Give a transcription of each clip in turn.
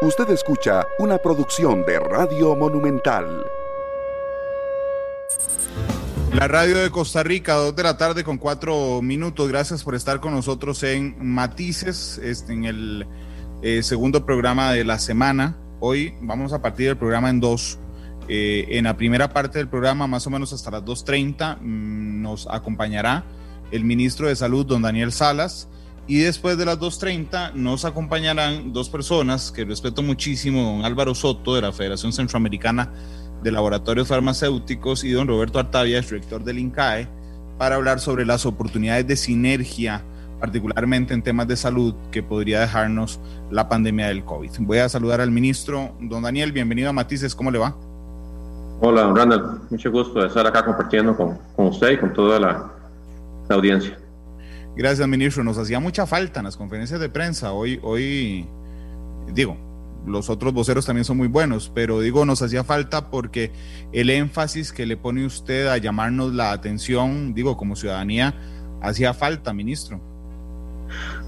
Usted escucha una producción de Radio Monumental. La radio de Costa Rica, dos de la tarde con cuatro minutos. Gracias por estar con nosotros en Matices, este, en el eh, segundo programa de la semana. Hoy vamos a partir del programa en dos. Eh, en la primera parte del programa, más o menos hasta las 2.30, mm, nos acompañará el ministro de Salud, don Daniel Salas y después de las 2.30 nos acompañarán dos personas que respeto muchísimo, don Álvaro Soto de la Federación Centroamericana de Laboratorios Farmacéuticos y don Roberto Artavia, director del INCAE, para hablar sobre las oportunidades de sinergia, particularmente en temas de salud, que podría dejarnos la pandemia del COVID. Voy a saludar al ministro, don Daniel, bienvenido a Matices, ¿cómo le va? Hola, don Randall, mucho gusto de estar acá compartiendo con, usted y con toda la audiencia. Gracias, ministro. Nos hacía mucha falta en las conferencias de prensa. Hoy, hoy, digo, los otros voceros también son muy buenos, pero digo, nos hacía falta porque el énfasis que le pone usted a llamarnos la atención, digo, como ciudadanía, hacía falta, ministro.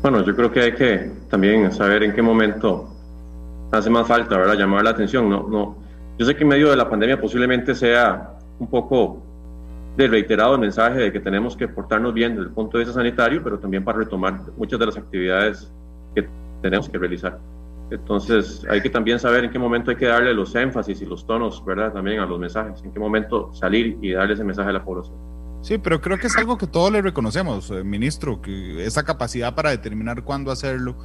Bueno, yo creo que hay que también saber en qué momento hace más falta, ¿verdad? Llamar la atención. No, no. Yo sé que en medio de la pandemia posiblemente sea un poco del reiterado mensaje de que tenemos que portarnos bien desde el punto de vista sanitario, pero también para retomar muchas de las actividades que tenemos que realizar. Entonces, hay que también saber en qué momento hay que darle los énfasis y los tonos, ¿verdad? También a los mensajes, en qué momento salir y darle ese mensaje a la población. Sí, pero creo que es algo que todos le reconocemos, eh, ministro, que esa capacidad para determinar cuándo hacerlo.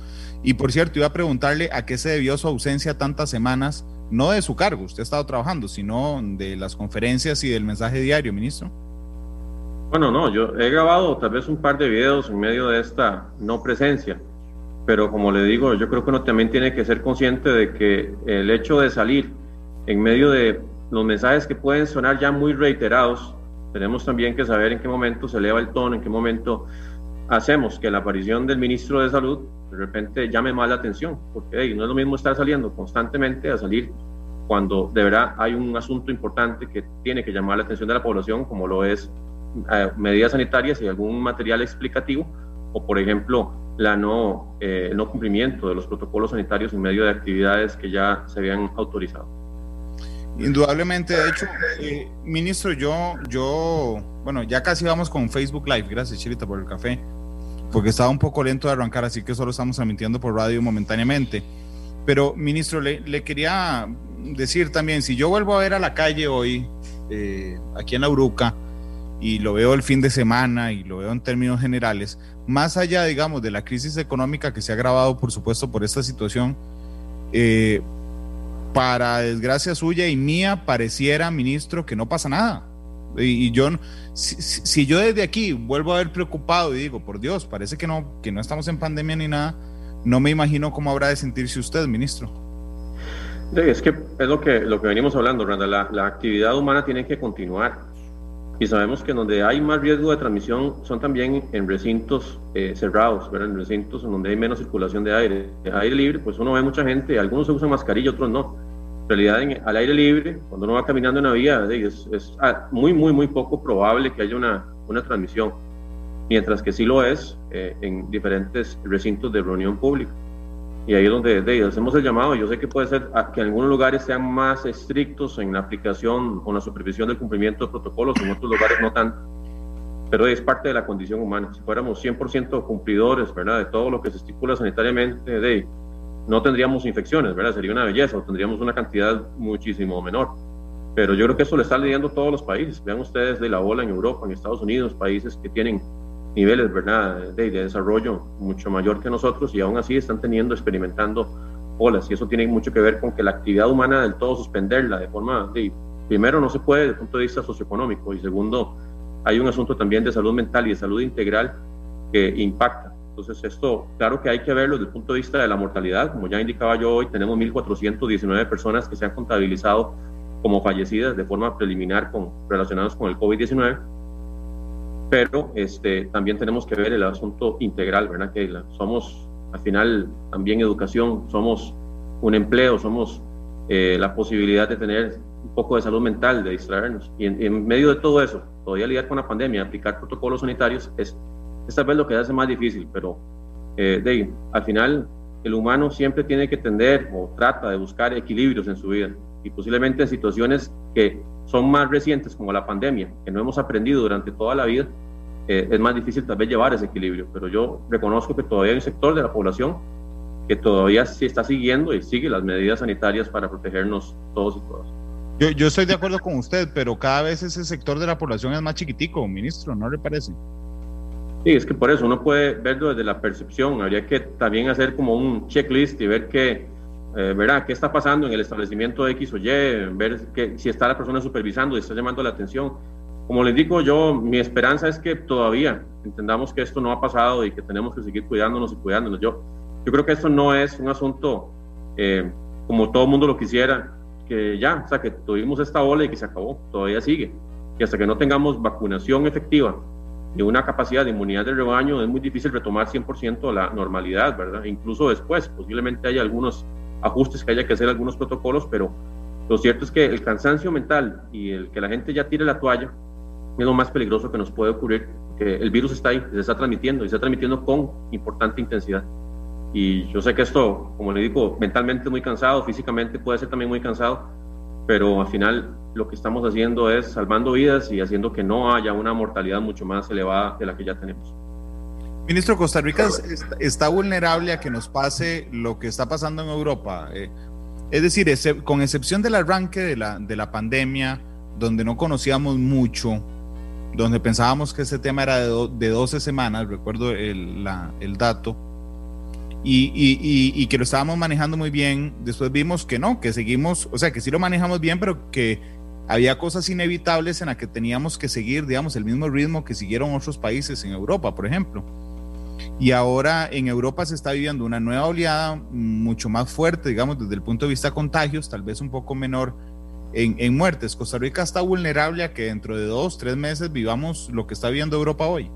Y por cierto, iba a preguntarle a qué se debió su ausencia tantas semanas no de su cargo, usted ha estado trabajando, sino de las conferencias y del mensaje diario, ministro. Bueno, no, yo he grabado tal vez un par de videos en medio de esta no presencia, pero como le digo, yo creo que uno también tiene que ser consciente de que el hecho de salir en medio de los mensajes que pueden sonar ya muy reiterados, tenemos también que saber en qué momento se eleva el tono, en qué momento hacemos que la aparición del ministro de Salud de repente llame más la atención, porque no es lo mismo estar saliendo constantemente a salir cuando de verdad hay un asunto importante que tiene que llamar la atención de la población, como lo es medidas sanitarias y algún material explicativo, o por ejemplo, la no, eh, el no cumplimiento de los protocolos sanitarios en medio de actividades que ya se habían autorizado. Indudablemente, de hecho, eh, ministro, yo, yo, bueno, ya casi vamos con Facebook Live, gracias Chirita por el café porque estaba un poco lento de arrancar, así que solo estamos transmitiendo por radio momentáneamente. Pero, ministro, le, quería decir también, si yo vuelvo a ver a la calle hoy, eh, aquí en la Uruca, y lo veo el fin de semana y lo veo en términos generales, más allá, digamos, de la crisis económica que se ha agravado, por supuesto, por esta situación, eh, para desgracia suya y mía, pareciera, ministro, que no pasa nada. Y, yo, si, yo desde aquí vuelvo a ver preocupado y digo, por Dios, parece que no, que no estamos en pandemia ni nada, no me imagino cómo habrá de sentirse usted, ministro. es que es lo que, lo que venimos hablando, Randa. La, la, actividad humana tiene que continuar. Y sabemos que donde hay más riesgo de transmisión son también en recintos eh, cerrados, en recintos en donde hay menos circulación de aire. Aire libre, pues uno ve mucha gente, algunos usan mascarilla, otros no realidad al aire libre, cuando uno va caminando en la vía, es, es, ah, muy, muy, muy poco probable que haya una, una transmisión, mientras que sí lo es eh, en diferentes recintos de reunión pública. Y ahí es donde de, hacemos el llamado. Yo sé que puede ser que en algunos lugares sean más estrictos en la aplicación o la supervisión del cumplimiento de protocolos, en otros lugares no tanto. Pero es parte de la condición humana. Si fuéramos 100% cumplidores ¿verdad? de todo lo que se estipula sanitariamente, de, no tendríamos infecciones, ¿verdad? Sería una belleza, o tendríamos una cantidad muchísimo menor. Pero yo creo que eso le está leyendo todos los países. Vean ustedes de la ola en Europa, en Estados Unidos, países que tienen niveles, ¿verdad?, de, desarrollo mucho mayor que nosotros y aún así están teniendo, experimentando olas. Y eso tiene mucho que ver con que la actividad humana del todo suspenderla de forma, de, primero no se puede desde el punto de vista socioeconómico y segundo, hay un asunto también de salud mental y de salud integral que impacta entonces, esto, claro que hay que verlo desde el punto de vista de la mortalidad. Como ya indicaba yo hoy, tenemos 1.419 personas que se han contabilizado como fallecidas de forma preliminar con, relacionadas con el COVID-19. Pero este, también tenemos que ver el asunto integral, ¿verdad? Que somos, al final, también educación, somos un empleo, somos eh, la posibilidad de tener un poco de salud mental, de distraernos. Y en, en medio de todo eso, todavía lidiar con la pandemia, aplicar protocolos sanitarios es esta vez lo que hace más difícil, pero eh, al final el humano siempre tiene que tender o trata de buscar equilibrios en su vida y posiblemente en situaciones que son más recientes como la pandemia, que no hemos aprendido durante toda la vida, eh, es más difícil tal vez llevar ese equilibrio. Pero yo reconozco que todavía hay un sector de la población que todavía sí está siguiendo y sigue las medidas sanitarias para protegernos todos y todas. Yo, yo estoy de acuerdo con usted, pero cada vez ese sector de la población es más chiquitico, ministro, ¿no le parece? Sí, es que por eso uno puede verlo desde la percepción. Habría que también hacer como un checklist y ver qué, eh, ¿verdad? qué está pasando en el establecimiento de X o Y, ver que, si está la persona supervisando y está llamando la atención. Como les digo yo, mi esperanza es que todavía entendamos que esto no ha pasado y que tenemos que seguir cuidándonos y cuidándonos. Yo, yo creo que esto no es un asunto eh, como todo el mundo lo quisiera, que ya, o sea, que tuvimos esta ola y que se acabó, todavía sigue. Y hasta que no tengamos vacunación efectiva y una capacidad de inmunidad del rebaño, es muy difícil retomar 100% la normalidad, ¿verdad? incluso después, posiblemente haya algunos ajustes que haya que hacer, algunos protocolos, pero lo cierto es que el cansancio mental y el que la gente ya tire la toalla es lo más peligroso que nos puede ocurrir, que el virus está ahí, se está transmitiendo y se está transmitiendo con importante intensidad. Y yo sé que esto, como le digo, mentalmente muy cansado, físicamente puede ser también muy cansado, pero al final lo que estamos haciendo es salvando vidas y haciendo que no haya una mortalidad mucho más elevada de la que ya tenemos. Ministro, Costa Rica está vulnerable a que nos pase lo que está pasando en Europa. Eh, es decir, con excepción del arranque de la, de la pandemia, donde no conocíamos mucho, donde pensábamos que ese tema era de, de 12 semanas, recuerdo el, la, el dato, y, que lo estábamos manejando muy bien. Después vimos que no, que seguimos, o sea, que sí lo manejamos bien, pero que había cosas inevitables en las que teníamos que seguir, digamos, el mismo ritmo que siguieron otros países en Europa, por ejemplo. Y ahora en Europa se está viviendo una nueva oleada mucho más fuerte, digamos, desde el punto de vista contagios, tal vez un poco menor en, en muertes. Costa Rica está vulnerable a que dentro de dos, tres meses vivamos lo que está viviendo Europa hoy.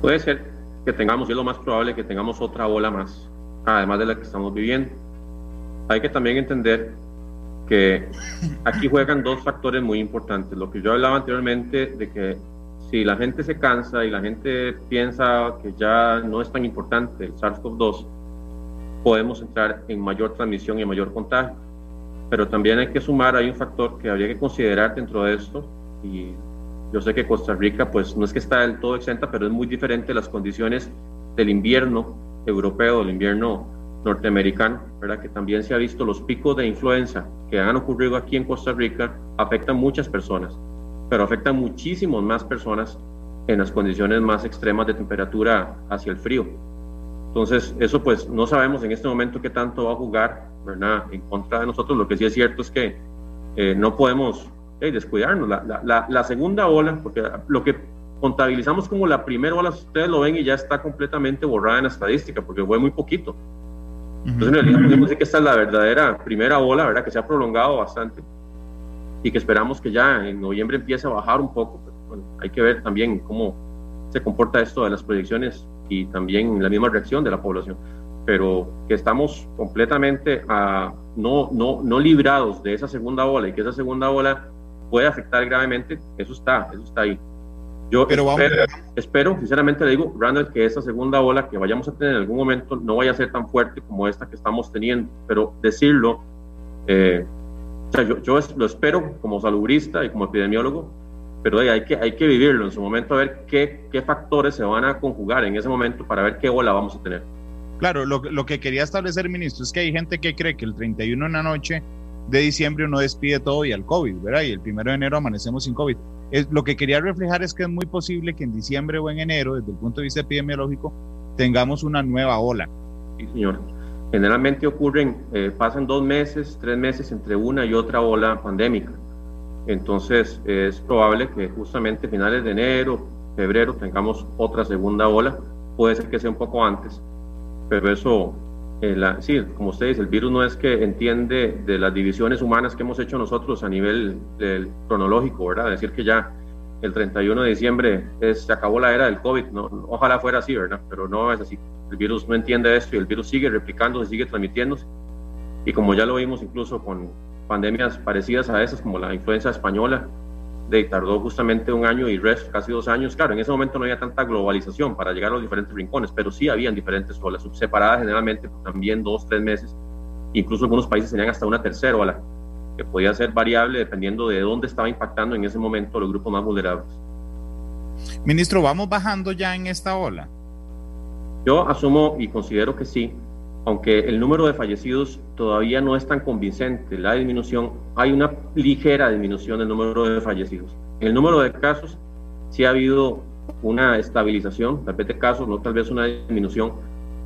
Puede ser, que tengamos, y es lo más probable que tengamos otra ola más, además de la que estamos viviendo. Hay que también entender que aquí juegan dos factores muy importantes. Lo que yo hablaba anteriormente de que si la gente se cansa y la gente piensa que ya no es tan importante el SARS-CoV-2, podemos entrar en mayor transmisión y mayor contagio. Pero también hay que sumar, hay un factor que habría que considerar dentro de esto, y yo sé que Costa Rica, pues no es que está del todo exenta, pero es muy diferente las condiciones del invierno europeo, del invierno norteamericano, ¿verdad? Que también se ha visto los picos de influenza que han ocurrido aquí en Costa Rica, afectan muchas personas, pero afectan muchísimas más personas en las condiciones más extremas de temperatura hacia el frío. Entonces, eso pues no sabemos en este momento qué tanto va a jugar, ¿verdad? En contra de nosotros. Lo que sí es cierto es que eh, no podemos descuidarnos. La, la, la, segunda ola, porque lo que contabilizamos como la primera ola, ustedes lo ven y ya está completamente borrada en la estadística, porque fue muy poquito. Entonces, en realidad, podemos decir que esta es la verdadera primera ola, ¿verdad? Que se ha prolongado bastante y que esperamos que ya en noviembre empiece a bajar un poco. bueno, hay que ver también cómo se comporta esto de las proyecciones y también la misma reacción de la población. Pero que estamos completamente a, no, no, no librados de esa segunda ola y que esa segunda ola puede afectar gravemente, eso está, eso está ahí. Yo Pero espero, espero, sinceramente le digo, Randall, que esa segunda ola que vayamos a tener en algún momento no vaya a ser tan fuerte como esta que estamos teniendo, pero decirlo, eh, o sea, yo, yo, lo espero como salubrista y como epidemiólogo, pero hay que, hay que vivirlo en su momento, a ver qué, qué factores se van a conjugar en ese momento para ver qué ola vamos a tener. Claro, lo, lo que quería establecer, ministro, es que hay gente que cree que el 31 en la noche de diciembre uno despide todo y al COVID, ¿verdad? Y el primero de enero amanecemos sin COVID. Es, lo que quería reflejar es que es muy posible que en diciembre o en enero, desde el punto de vista epidemiológico, tengamos una nueva ola. Sí, señor. Generalmente ocurren, eh, pasan dos meses, tres meses entre una y otra ola pandémica. Entonces es probable que justamente finales de enero, febrero, tengamos otra segunda ola. Puede ser que sea un poco antes, pero eso eh, sí, como usted dice, el virus no es que entiende de las divisiones humanas que hemos hecho nosotros a nivel cronológico, ¿verdad? Decir que ya el 31 de diciembre se acabó la era del COVID, no, ojalá fuera así, ¿verdad? Pero no es así. El virus no entiende esto y el virus sigue replicándose, sigue transmitiéndose. Y como ya lo vimos incluso con pandemias parecidas a esas, como la influenza española, de, tardó justamente un año y resto, casi dos años. Claro, en ese momento no había tanta globalización para llegar a los diferentes rincones, pero sí habían diferentes olas, separadas generalmente también dos, tres meses. Incluso algunos países tenían hasta una tercera ola, que podía ser variable dependiendo de dónde estaba impactando en ese momento los grupos más vulnerables. Ministro, ¿vamos bajando ya en esta ola? Yo asumo y considero que sí, aunque el número de fallecidos todavía no es tan convincente, la disminución, hay una ligera disminución del número de fallecidos. En el número de casos sí ha habido una estabilización, tal vez casos, no tal vez una disminución,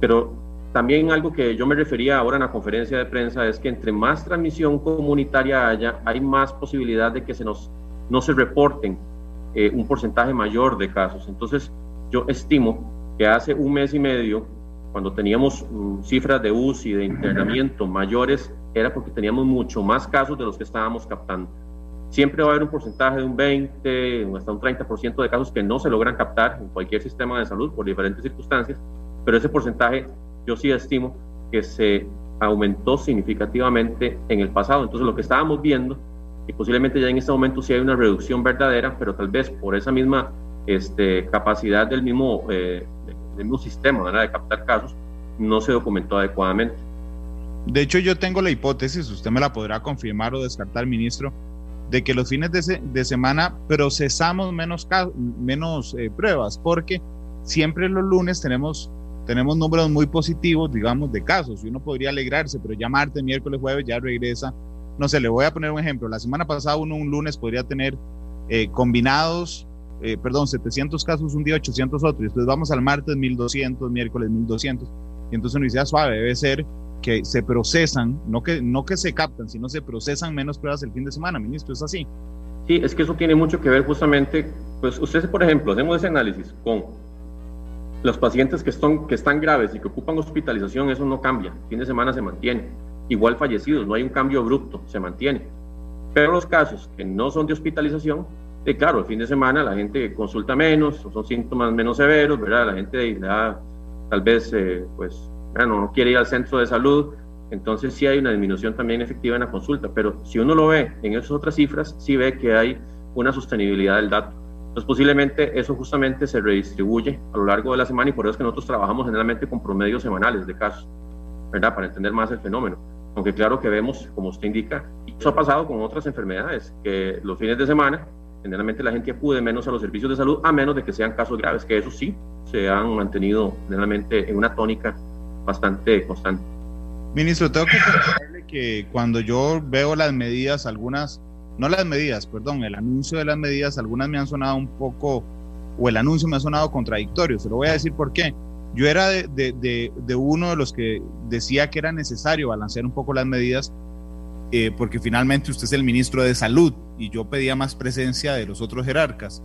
pero también algo que yo me refería ahora en la conferencia de prensa es que entre más transmisión comunitaria haya, hay más posibilidad de que se nos, no se reporten eh, un porcentaje mayor de casos. Entonces, yo estimo que hace un mes y medio cuando teníamos mm, cifras de UCI, de internamiento mayores, era porque teníamos mucho más casos de los que estábamos captando. Siempre va a haber un porcentaje de un 20 o hasta un 30% de casos que no se logran captar en cualquier sistema de salud por diferentes circunstancias, pero ese porcentaje yo sí estimo que se aumentó significativamente en el pasado. Entonces lo que estábamos viendo, y posiblemente ya en este momento sí hay una reducción verdadera, pero tal vez por esa misma este, capacidad del mismo eh, mismo sistema de captar casos, no se documentó adecuadamente. De hecho, yo tengo la hipótesis, usted me la podrá confirmar o descartar, ministro, de que los fines de, semana procesamos menos, menos eh, pruebas, porque siempre los lunes tenemos, tenemos números muy positivos, digamos, de casos, y uno podría alegrarse, pero ya martes, miércoles, jueves ya regresa. No sé, le voy a poner un ejemplo. La semana pasada uno un lunes podría tener eh, combinados eh, perdón, 700 casos un día, 800 otros, después vamos al martes 1200, miércoles 1200, y entonces dice, ah, suave, debe ser que se procesan, no que, no que se captan, sino se procesan menos pruebas el fin de semana, ministro, ¿es así? Sí, es que eso tiene mucho que ver justamente, pues ustedes, por ejemplo, hacemos ese análisis con los pacientes que están, que están graves y que ocupan hospitalización, eso no cambia, fin de semana se mantiene. Igual fallecidos, no hay un cambio abrupto, se mantiene. Pero los casos que no son de hospitalización, y claro, el fin de semana la gente consulta menos, son síntomas menos severos, ¿verdad? La gente tal vez, eh, pues, no quiere ir al centro de salud, entonces sí hay una disminución también efectiva en la consulta, pero si uno lo ve en esas otras cifras, sí ve que hay una sostenibilidad del dato. Entonces posiblemente eso justamente se redistribuye a lo largo de la semana y por eso es que nosotros trabajamos generalmente con promedios semanales de casos, ¿verdad? Para entender más el fenómeno. Aunque claro que vemos, como usted indica, y eso ha pasado con otras enfermedades, que los fines de semana generalmente la gente acude menos a los servicios de salud, a menos de que sean casos graves, que eso sí se han mantenido generalmente en una tónica bastante constante. Ministro, tengo que contarle que cuando yo veo las medidas, algunas, no las medidas, perdón, el anuncio de las medidas, algunas me han sonado un poco, o el anuncio me ha sonado contradictorio, se lo voy a decir por qué. Yo era de, de, de uno de los que decía que era necesario balancear un poco las medidas eh, porque finalmente usted es el ministro de Salud y yo pedía más presencia de los otros jerarcas.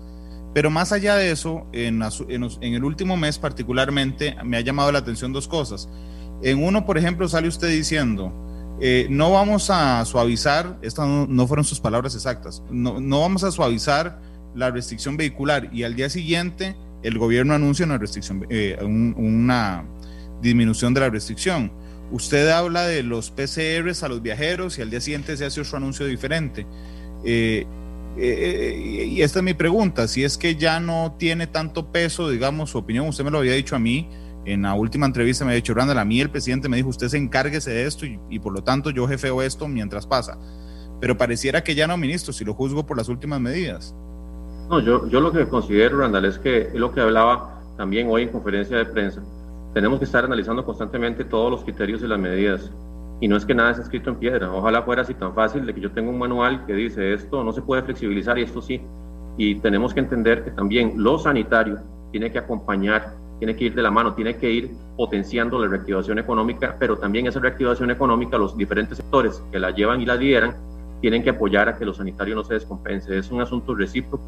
Pero más allá de eso, en, el último mes particularmente me ha llamado la atención dos cosas. En uno, por ejemplo, sale usted diciendo, eh, no vamos a suavizar, estas no, fueron sus palabras exactas, no, vamos a suavizar la restricción vehicular y al día siguiente el gobierno anuncia una restricción, eh, una disminución de la restricción. Usted habla de los PCRs a los viajeros y al día siguiente se hace otro anuncio diferente. Eh, eh, eh, y esta es mi pregunta, si es que ya no tiene tanto peso, digamos, su opinión, usted me lo había dicho a mí, en la última entrevista me había dicho, Randall, a mí el presidente me dijo, usted se encárguese de esto y, por lo tanto yo jefeo esto mientras pasa. Pero pareciera que ya no, ministro, si lo juzgo por las últimas medidas. No, yo, yo lo que considero, Randall, es que es lo que hablaba también hoy en conferencia de prensa tenemos que estar analizando constantemente todos los criterios y las medidas. Y no es que nada esté escrito en piedra. Ojalá fuera así tan fácil de que yo tenga un manual que dice esto no se puede flexibilizar y esto sí. Y tenemos que entender que también lo sanitario tiene que acompañar, tiene que ir de la mano, tiene que ir potenciando la reactivación económica, pero también esa reactivación económica, los diferentes sectores que la llevan y la lideran, tienen que apoyar a que lo sanitario no se descompense. Es un asunto recíproco.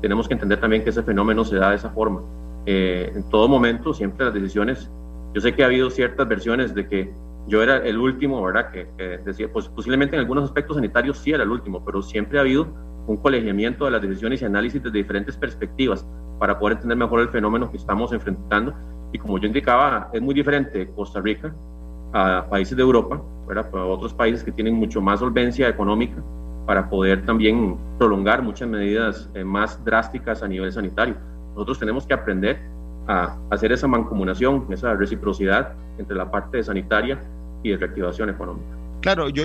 Tenemos que entender también que ese fenómeno se da de esa forma. Eh, en todo momento, siempre las decisiones, yo sé que ha habido ciertas versiones de que yo era el último, ¿verdad? Que, decía, pues posiblemente en algunos aspectos sanitarios sí era el último, pero siempre ha habido un colegiamiento de las decisiones y análisis desde diferentes perspectivas para poder entender mejor el fenómeno que estamos enfrentando. Y como yo indicaba, es muy diferente Costa Rica a países de Europa, ¿verdad? a otros países que tienen mucho más solvencia económica para poder también prolongar muchas medidas eh, más drásticas a nivel sanitario. Nosotros tenemos que aprender a hacer esa mancomunación, esa reciprocidad entre la parte sanitaria y de reactivación económica. Claro, yo,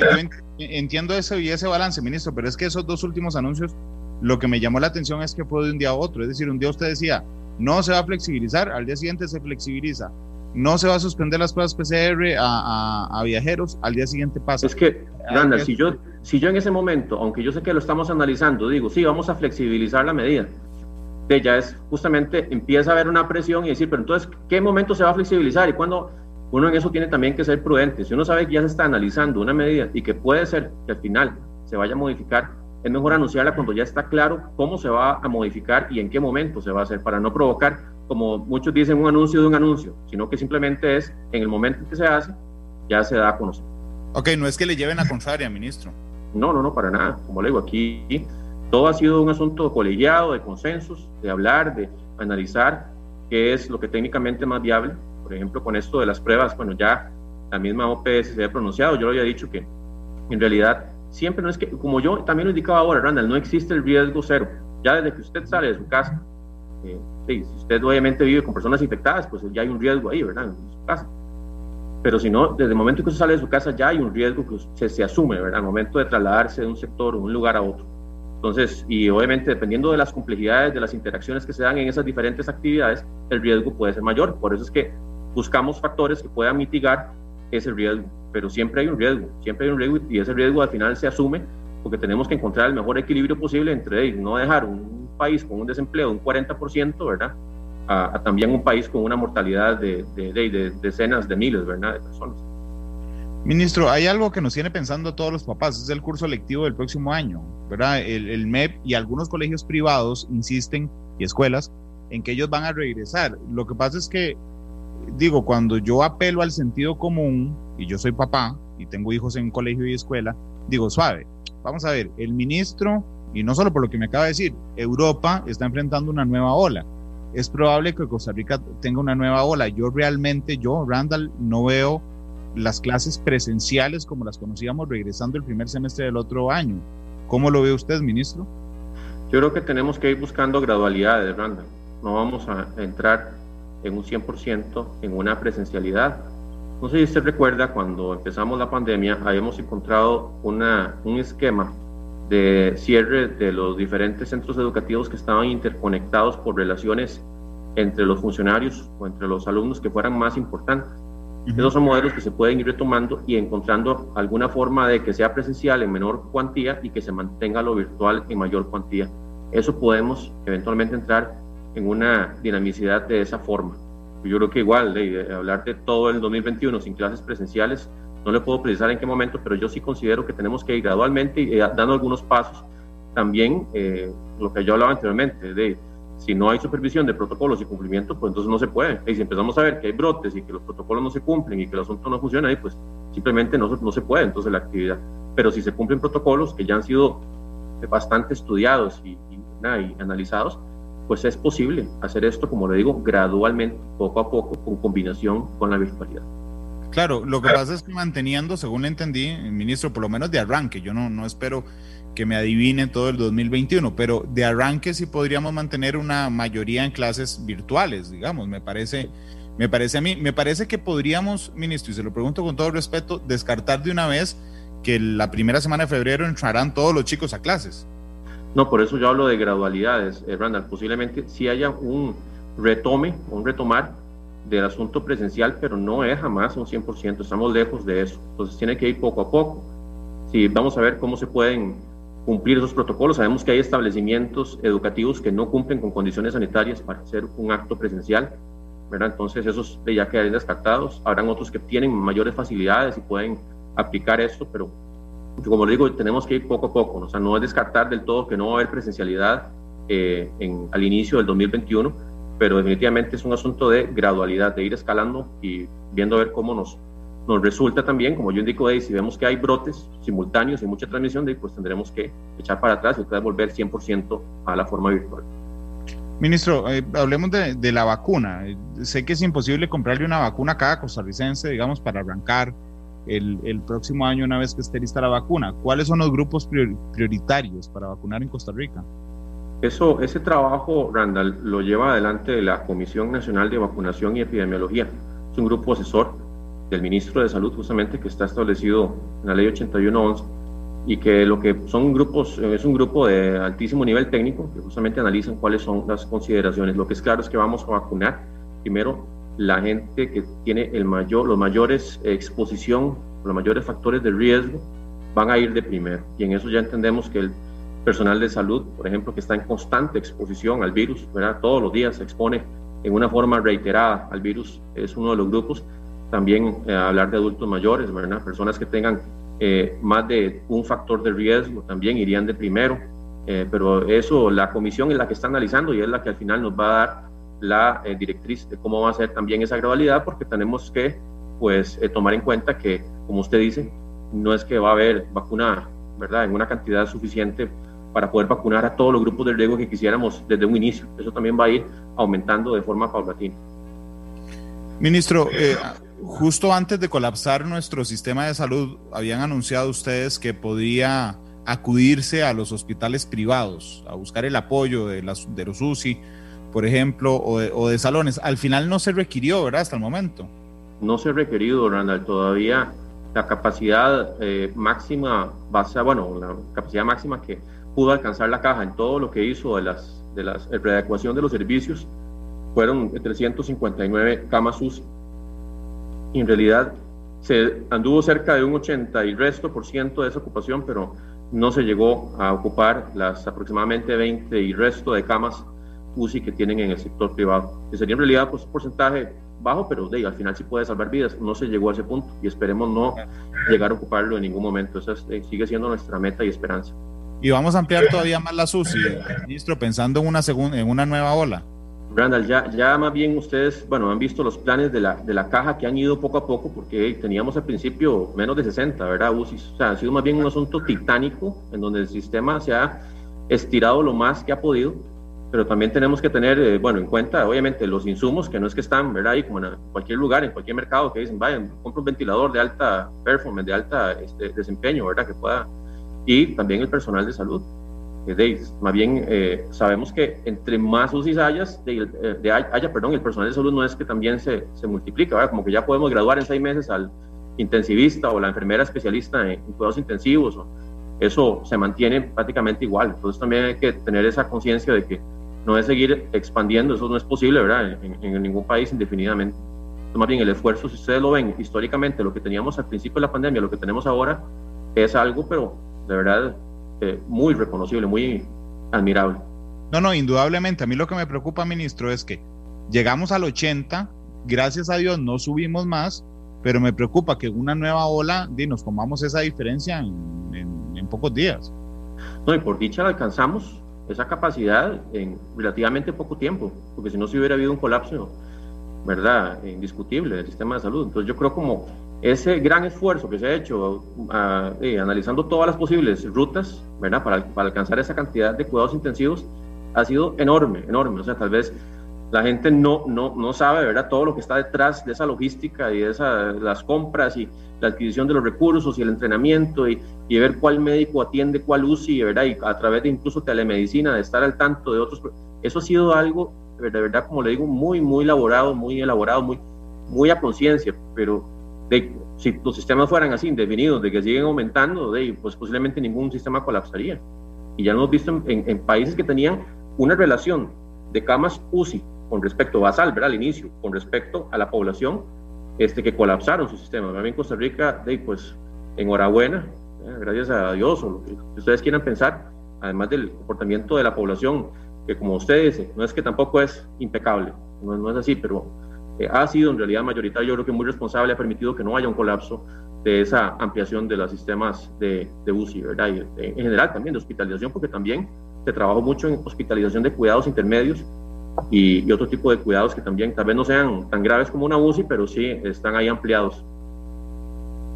entiendo eso y ese balance, ministro, pero es que esos dos últimos anuncios, lo que me llamó la atención es que fue de un día a otro. Es decir, un día usted decía, no se va a flexibilizar, al día siguiente se flexibiliza. No se va a suspender las pruebas PCR a, viajeros, al día siguiente pasa. Es que, Randall, si yo, si yo en ese momento, aunque yo sé que lo estamos analizando, digo, sí, vamos a flexibilizar la medida, de ya es justamente empieza a haber una presión y decir, pero entonces, ¿qué momento se va a flexibilizar? Y cuando uno en eso tiene también que ser prudente. Si uno sabe que ya se está analizando una medida y que puede ser que al final se vaya a modificar, es mejor anunciarla cuando ya está claro cómo se va a modificar y en qué momento se va a hacer, para no provocar, como muchos dicen, un anuncio de un anuncio, sino que simplemente es en el momento en que se hace, ya se da a conocer. Ok, no es que le lleven a contraria, ministro. No, no, no, para nada. Como le digo, aquí todo ha sido un asunto colegiado, de consensos, de hablar, de analizar qué es lo que técnicamente más viable por ejemplo, con esto de las pruebas, bueno, ya la misma OPS se había pronunciado, yo lo había dicho que en realidad siempre no es que, como yo también lo indicaba ahora, Randall, no existe el riesgo cero. Ya desde que usted sale de su casa, eh, si usted obviamente vive con personas infectadas, pues ya hay un riesgo ahí, ¿verdad? En su casa. Pero si no, desde el momento que usted sale de su casa ya hay un riesgo que se, se asume, ¿verdad? Al momento de trasladarse de un sector o un lugar a otro. Entonces, y obviamente dependiendo de las complejidades de las interacciones que se dan en esas diferentes actividades, el riesgo puede ser mayor. Por eso es que buscamos factores que puedan mitigar ese riesgo, pero siempre hay un riesgo, siempre hay un riesgo y ese riesgo al final se asume porque tenemos que encontrar el mejor equilibrio posible entre no dejar un país con un desempleo de un 40%, ¿verdad? A, también un país con una mortalidad de, de, decenas de miles, ¿verdad? De personas. Ministro, hay algo que nos tiene pensando todos los papás, es el curso lectivo del próximo año, ¿verdad? El, el MEP y algunos colegios privados insisten, y escuelas, en que ellos van a regresar. Lo que pasa es que digo, cuando yo apelo al sentido común, y yo soy papá y tengo hijos en colegio y escuela, digo, suave, vamos a ver, el ministro, y no solo por lo que me acaba de decir, Europa está enfrentando una nueva ola. Es probable que Costa Rica tenga una nueva ola. Yo realmente, yo, Randall, no veo las clases presenciales como las conocíamos regresando el primer semestre del otro año. ¿Cómo lo ve usted, ministro? Yo creo que tenemos que ir buscando gradualidades, Randall. No vamos a entrar en un 100% en una presencialidad. No sé si usted recuerda, cuando empezamos la pandemia, habíamos encontrado una, un esquema de cierre de los diferentes centros educativos que estaban interconectados por relaciones entre los funcionarios o entre los alumnos que fueran más importantes. Esos son modelos que se pueden ir retomando y encontrando alguna forma de que sea presencial en menor cuantía y que se mantenga lo virtual en mayor cuantía. Eso podemos eventualmente entrar en una dinamicidad de esa forma. Yo creo que igual, de, hablar de todo el 2021 sin clases presenciales, no le puedo precisar en qué momento, pero yo sí considero que tenemos que ir gradualmente y eh, dando algunos pasos. También eh, lo que yo hablaba anteriormente, de si no hay supervisión de protocolos y cumplimiento, pues entonces no se puede. Y si empezamos a ver que hay brotes y que los protocolos no se cumplen y que el asunto no funciona, ahí pues simplemente no, no se puede entonces la actividad. Pero si se cumplen protocolos que ya han sido bastante estudiados y, y, y analizados, pues es posible hacer esto, como le digo, gradualmente, poco a poco, con combinación con la virtualidad. Claro, lo que pasa es que manteniendo, según entendí, ministro, por lo menos de arranque, yo no, no espero que me adivine todo el 2021, pero de arranque sí podríamos mantener una mayoría en clases virtuales, digamos, me parece, me parece a mí, me parece que podríamos, ministro, y se lo pregunto con todo respeto, descartar de una vez que la primera semana de febrero entrarán todos los chicos a clases. No, por eso yo hablo de gradualidades, eh, Randall. Posiblemente sí haya un retome, un retomar del asunto presencial, pero no es jamás un 100%, estamos lejos de eso. Entonces tiene que ir poco a poco. Si vamos a ver cómo se pueden cumplir esos protocolos, sabemos que hay establecimientos educativos que no cumplen con condiciones sanitarias para hacer un acto presencial, ¿verdad? Entonces esos ya quedarían descartados. Habrán otros que tienen mayores facilidades y pueden aplicar esto, pero como le digo, tenemos que ir poco a poco, o sea, no es descartar del todo que no va a haber presencialidad eh, al inicio del 2021, pero definitivamente es un asunto de gradualidad, de ir escalando y viendo a ver cómo nos, nos resulta también, como yo indico ahí, si vemos que hay brotes simultáneos y mucha transmisión, de, pues tendremos que echar para atrás y tratar volver 100% a la forma virtual. Ministro, eh, hablemos de, de, la vacuna. Sé que es imposible comprarle una vacuna a cada costarricense, digamos, para arrancar el, el, próximo año una vez que esté lista la vacuna. ¿Cuáles son los grupos prioritarios para vacunar en Costa Rica? Eso, ese trabajo, Randall, lo lleva adelante la Comisión Nacional de Vacunación y Epidemiología. Es un grupo asesor del ministro de Salud, justamente, que está establecido en la ley 8111 y que lo que son grupos, es un grupo de altísimo nivel técnico que justamente analizan cuáles son las consideraciones. Lo que es claro es que vamos a vacunar primero la gente que tiene el mayor, los mayores exposición, los mayores factores de riesgo, van a ir de primero. Y en eso ya entendemos que el personal de salud, por ejemplo, que está en constante exposición al virus, ¿verdad? todos los días se expone en una forma reiterada al virus, es uno de los grupos. También eh, hablar de adultos mayores, ¿verdad? personas que tengan eh, más de un factor de riesgo también irían de primero. Eh, pero eso la comisión es la que está analizando y es la que al final nos va a dar la directriz de cómo va a ser también esa gradualidad, porque tenemos que pues tomar en cuenta que, como usted dice, no es que va a haber vacuna, ¿verdad?, en una cantidad suficiente para poder vacunar a todos los grupos de riesgo que quisiéramos desde un inicio. Eso también va a ir aumentando de forma paulatina. Ministro, eh, justo antes de colapsar nuestro sistema de salud, habían anunciado ustedes que podía acudirse a los hospitales privados, a buscar el apoyo de, las, de los UCI, por ejemplo, o de, o de, salones. Al final no se requirió, ¿verdad? Hasta el momento. No se ha requerido, Randall. Todavía la capacidad eh, máxima, base, bueno, la capacidad máxima que pudo alcanzar la caja en todo lo que hizo de las, de las readecuación de los servicios fueron 359 camas UCI. Y en realidad se anduvo cerca de un 80 y resto por ciento de esa ocupación, pero no se llegó a ocupar las aproximadamente 20 y resto de camas UCI que tienen en el sector privado, que sería en realidad pues, un porcentaje bajo, pero de, al final sí puede salvar vidas. No se llegó a ese punto y esperemos no llegar a ocuparlo en ningún momento. Esa eh, sigue siendo nuestra meta y esperanza. Y vamos a ampliar todavía más la SUSI, ministro, pensando en una, segunda, en una nueva ola. Randall, ya, ya más bien ustedes, bueno, han visto los planes de la, de la caja que han ido poco a poco, porque teníamos al principio menos de 60, ¿verdad? UCI. O sea, ha sido más bien un asunto titánico, en donde el sistema se ha estirado lo más que ha podido, pero también tenemos que tener, eh, bueno, en cuenta, obviamente, los insumos, que no es que están, ¿verdad? Ahí como en cualquier lugar, en cualquier mercado, que dicen, vayan, compra un ventilador de alta performance, de alta este, desempeño, ¿verdad? Que pueda y también el personal de salud. De, más bien eh, sabemos que entre más UCI hayas, de, de, haya, perdón, el personal de salud no es que también se, se multiplica, ¿verdad? como que ya podemos graduar en seis meses al intensivista o la enfermera especialista en, cuidados intensivos, o, eso se mantiene prácticamente igual. Entonces también hay que tener esa conciencia de que no es seguir expandiendo, eso no es posible, ¿verdad? En, en ningún país indefinidamente. Más bien el esfuerzo, si ustedes lo ven históricamente, lo que teníamos al principio de la pandemia, lo que tenemos ahora, es algo, pero de verdad eh, muy reconocible, muy admirable. No, no, indudablemente. A mí lo que me preocupa, ministro, es que llegamos al 80, gracias a Dios no subimos más, pero me preocupa que una nueva ola y nos comamos esa diferencia en, en, pocos días. No, y por dicha alcanzamos esa capacidad en relativamente poco tiempo, porque si no, se hubiera habido un colapso, ¿verdad? Indiscutible del sistema de salud. Entonces yo creo como ese gran esfuerzo que se ha hecho uh, eh, analizando todas las posibles rutas, ¿verdad? Para, para, alcanzar esa cantidad de cuidados intensivos ha sido enorme, enorme. O sea, tal vez la gente no, no, no sabe, ¿verdad? Todo lo que está detrás de esa logística y de esa, las compras y la adquisición de los recursos y el entrenamiento y, y ver cuál médico atiende cuál UCI, ¿verdad? Y a través de incluso telemedicina, de estar al tanto de otros. Eso ha sido algo, de verdad, como le digo, muy, muy elaborado, muy elaborado, muy, muy a conciencia, pero de, si los sistemas fueran así, indefinidos, de que siguen aumentando, de, pues posiblemente ningún sistema colapsaría. Y ya lo hemos visto en, en, países que tenían una relación de camas UCI con respecto basal, ¿verdad? Al inicio, con respecto a la población, este, que colapsaron su sistema. También en Costa Rica, de, pues enhorabuena, ¿eh? gracias a Dios, o lo que ustedes quieran pensar, además del comportamiento de la población, que como ustedes no es que tampoco es impecable, no, no es así, pero ha sido en realidad mayoritario, yo creo que muy responsable, ha permitido que no haya un colapso de esa ampliación de los sistemas de, de UCI, ¿verdad? Y en general también de hospitalización, porque también se trabajó mucho en hospitalización de cuidados intermedios y, y, otro tipo de cuidados que también tal vez no sean tan graves como una UCI, pero sí están ahí ampliados.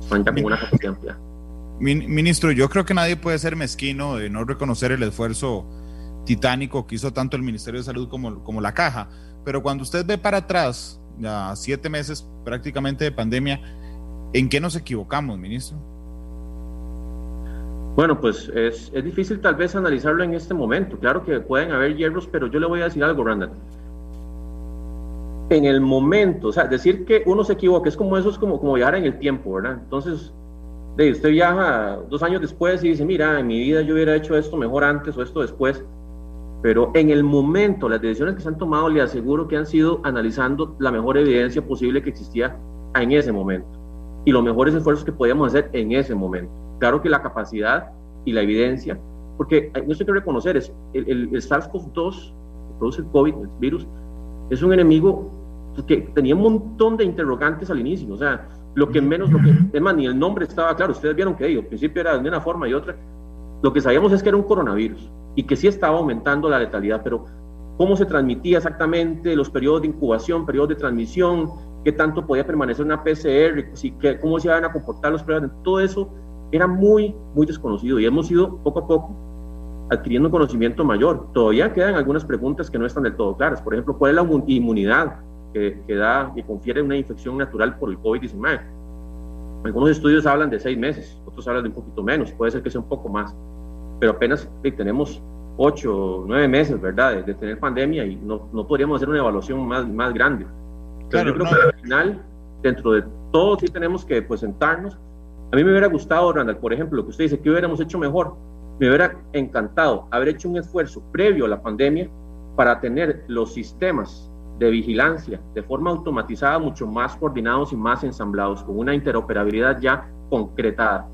Están ya con una capacidad ampliada. Ministro, yo creo que nadie puede ser mezquino de no reconocer el esfuerzo titánico que hizo tanto el Ministerio de Salud como, como la Caja, pero cuando usted ve para atrás ya siete meses prácticamente de pandemia, ¿En qué nos equivocamos, ministro? Bueno, pues es, es, difícil tal vez analizarlo en este momento. Claro que pueden haber hierros, pero yo le voy a decir algo, Randall. En el momento, o sea, decir que uno se equivoca es como eso, es como, como viajar en el tiempo, ¿verdad? Entonces, de, usted viaja dos años después y dice, mira, en mi vida yo hubiera hecho esto mejor antes o esto después. Pero en el momento, las decisiones que se han tomado, le aseguro que han sido analizando la mejor evidencia posible que existía en ese momento y los mejores esfuerzos que podíamos hacer en ese momento. Claro que la capacidad y la evidencia, porque no hay que reconocer, es el, el, SARS-CoV-2, que produce el COVID, el virus, es un enemigo que tenía un montón de interrogantes al inicio, o sea, lo que menos, lo que, es más, ni el nombre estaba claro, ustedes vieron que al principio era de una forma y otra, lo que sabíamos es que era un coronavirus y que sí estaba aumentando la letalidad, pero cómo se transmitía exactamente, los periodos de incubación, periodos de transmisión, qué tanto podía permanecer una PCR, cómo se iban a comportar los pruebas, todo eso era muy, muy desconocido y hemos ido poco a poco adquiriendo conocimiento mayor. Todavía quedan algunas preguntas que no están del todo claras. Por ejemplo, ¿cuál es la inmunidad que, que da y confiere una infección natural por el COVID-19? Algunos estudios hablan de seis meses, otros hablan de un poquito menos, puede ser que sea un poco más, pero apenas tenemos ocho o nueve meses, ¿verdad?, de, tener pandemia y no, no, podríamos hacer una evaluación más, más grande. Claro, yo creo que al final, dentro de todo, sí tenemos que pues, sentarnos a mí me hubiera gustado, Randall, por ejemplo, lo que usted dice, que hubiéramos hecho mejor. Me hubiera encantado haber hecho un esfuerzo previo a la pandemia para tener los sistemas de vigilancia de forma automatizada mucho más coordinados y más ensamblados, con una interoperabilidad ya concretada.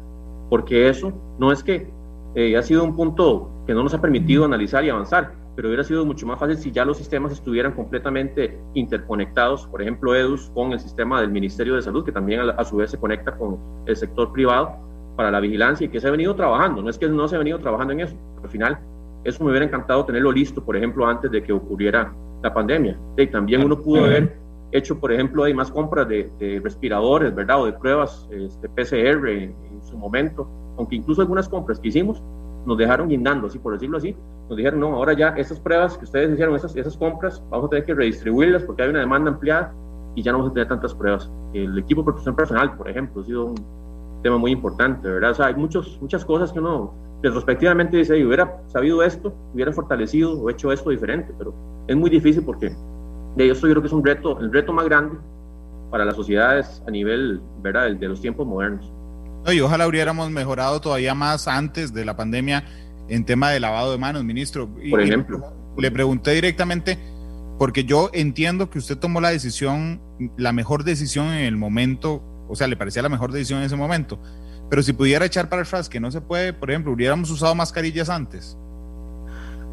Porque eso no es que eh, ha sido un punto que no nos ha permitido analizar y avanzar, pero hubiera sido mucho más fácil si ya los sistemas estuvieran completamente interconectados, por ejemplo, EDUS con el sistema del Ministerio de Salud, que también a, su vez se conecta con el sector privado para la vigilancia y que se ha venido trabajando, no es que no se ha venido trabajando en eso, al final eso me hubiera encantado tenerlo listo, por ejemplo, antes de que ocurriera la pandemia. Y también uno pudo haber hecho, por ejemplo, hay más compras de, respiradores, ¿verdad? O de pruebas este, PCR en, en su momento, aunque incluso algunas compras que hicimos nos dejaron guindando, así por decirlo así, nos dijeron, no, ahora ya esas pruebas que ustedes hicieron, esas, esas compras, vamos a tener que redistribuirlas porque hay una demanda ampliada y ya no vamos a tener tantas pruebas. El equipo de protección personal, por ejemplo, ha sido un tema muy importante, ¿verdad? O sea, hay muchos, muchas cosas que uno retrospectivamente dice, hubiera sabido esto, hubiera fortalecido o hecho esto diferente, pero es muy difícil porque de esto yo creo que es un reto, el reto más grande para las sociedades a nivel, ¿verdad?, de los tiempos modernos y ojalá hubiéramos mejorado todavía más antes de la pandemia en tema de lavado de manos, ministro. Por ejemplo. Le pregunté directamente, porque yo entiendo que usted tomó la decisión, la mejor decisión en el momento, o sea, le parecía la mejor decisión en ese momento. Pero si pudiera echar para atrás que no se puede, por ejemplo, hubiéramos usado mascarillas antes.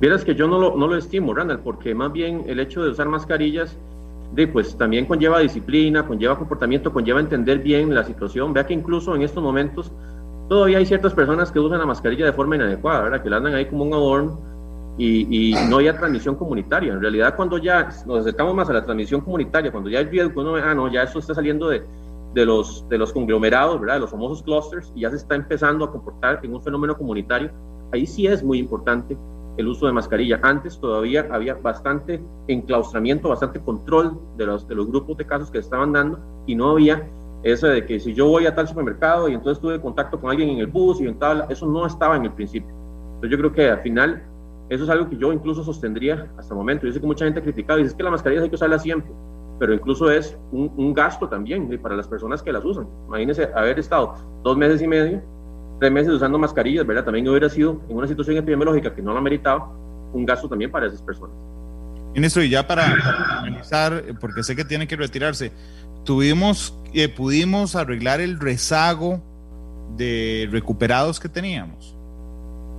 Vieras que yo no lo, no lo estimo, Randall, porque más bien el hecho de usar mascarillas pues también conlleva disciplina, conlleva comportamiento, conlleva entender bien la situación. Vea que incluso en estos momentos todavía hay ciertas personas que usan la mascarilla de forma inadecuada, ¿verdad? que la andan ahí como un adorno y, no hay transmisión comunitaria. En realidad, cuando ya nos acercamos más a la transmisión comunitaria, cuando ya hay riesgo, uno ve, ah, no, ya eso está saliendo de, de, los, de los conglomerados, ¿verdad? de los famosos clusters, y ya se está empezando a comportar en un fenómeno comunitario, ahí sí es muy importante el uso de mascarilla. Antes todavía había bastante enclaustramiento, bastante control de los, de los grupos de casos que estaban dando y no había eso de que si yo voy a tal supermercado y entonces tuve contacto con alguien en el bus y en tal, eso no estaba en el principio. Entonces yo creo que al final eso es algo que yo incluso sostendría hasta el momento. Yo sé que mucha gente ha criticado y dice que la mascarilla hay que usarla siempre, pero incluso es un, un gasto también para las personas que las usan. Imagínense haber estado dos meses y medio tres meses usando mascarillas, ¿verdad? También hubiera sido en una situación epidemiológica que no la meritaba, un gasto también para esas personas. Ministro, y ya para, finalizar, porque sé que tiene que retirarse, tuvimos, eh, pudimos arreglar el rezago de recuperados que teníamos.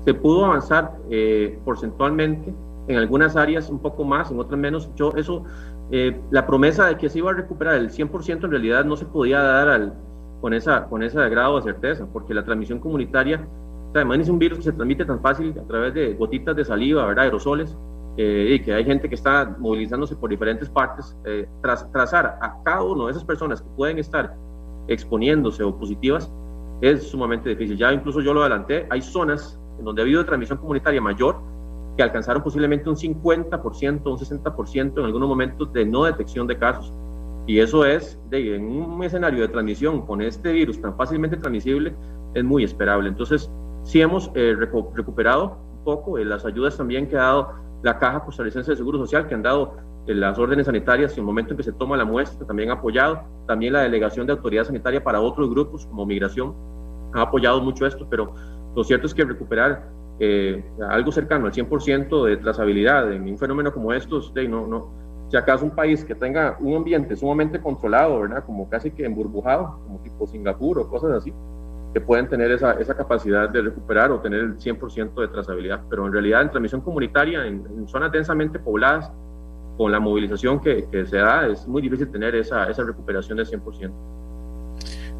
Se pudo avanzar eh, porcentualmente, en algunas áreas un poco más, en otras menos. Yo eso, eh, la promesa de que se iba a recuperar el 100% en realidad no se podía dar al, con, esa, con ese grado de certeza, porque la transmisión comunitaria, además es un virus que se transmite tan fácil a través de gotitas de saliva, ¿verdad? aerosoles, eh, y que hay gente que está movilizándose por diferentes partes, eh, tras, trazar a cada uno de esas personas que pueden estar exponiéndose o positivas es sumamente difícil. Ya incluso yo lo adelanté, hay zonas en donde ha habido transmisión comunitaria mayor que alcanzaron posiblemente un 50%, un 60% en algunos momentos de no detección de casos Y eso es, de, en un escenario de transmisión con este virus tan fácilmente transmisible, es muy esperable. Entonces, sí hemos eh, recuperado un poco las ayudas también que ha dado la Caja Costarricense de Seguro Social, que han dado las órdenes sanitarias en el momento en que se toma la muestra, también ha apoyado, también la delegación de autoridad sanitaria para otros grupos como migración ha apoyado mucho esto, pero lo cierto es que recuperar eh, algo cercano al 100% de trazabilidad en un fenómeno como estos, de, no, no, si acaso un país que tenga un ambiente sumamente controlado, ¿verdad? Como casi que emburbujado, como tipo Singapur o cosas así, que pueden tener esa, esa capacidad de recuperar o tener el 100% de trazabilidad. Pero en realidad en transmisión comunitaria, en, en zonas densamente pobladas, con la movilización que, que, se da, es muy difícil tener esa, esa recuperación del 100%.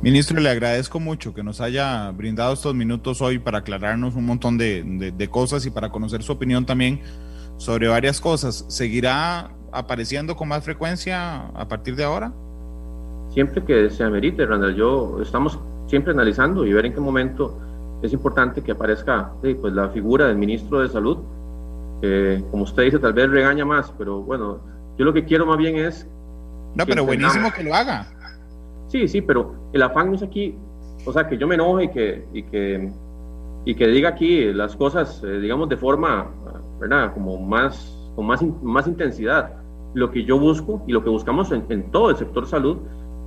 Ministro, le agradezco mucho que nos haya brindado estos minutos hoy para aclararnos un montón de, de, cosas y para conocer su opinión también sobre varias cosas. ¿Seguirá apareciendo con más frecuencia a partir de ahora? Siempre que se amerite, Randall. Yo estamos siempre analizando y ver en qué momento es importante que aparezca pues, la figura del ministro de Salud. como usted dice, tal vez regaña más, pero bueno, yo lo que quiero más bien es... No, pero buenísimo que lo haga Sí, sí, pero el afán no es aquí, o sea, que yo me enoje y que, y que, y que diga aquí las cosas, eh, digamos, de forma, ¿verdad? Como más, con más, más intensidad. Lo que yo busco y lo que buscamos en, todo el sector salud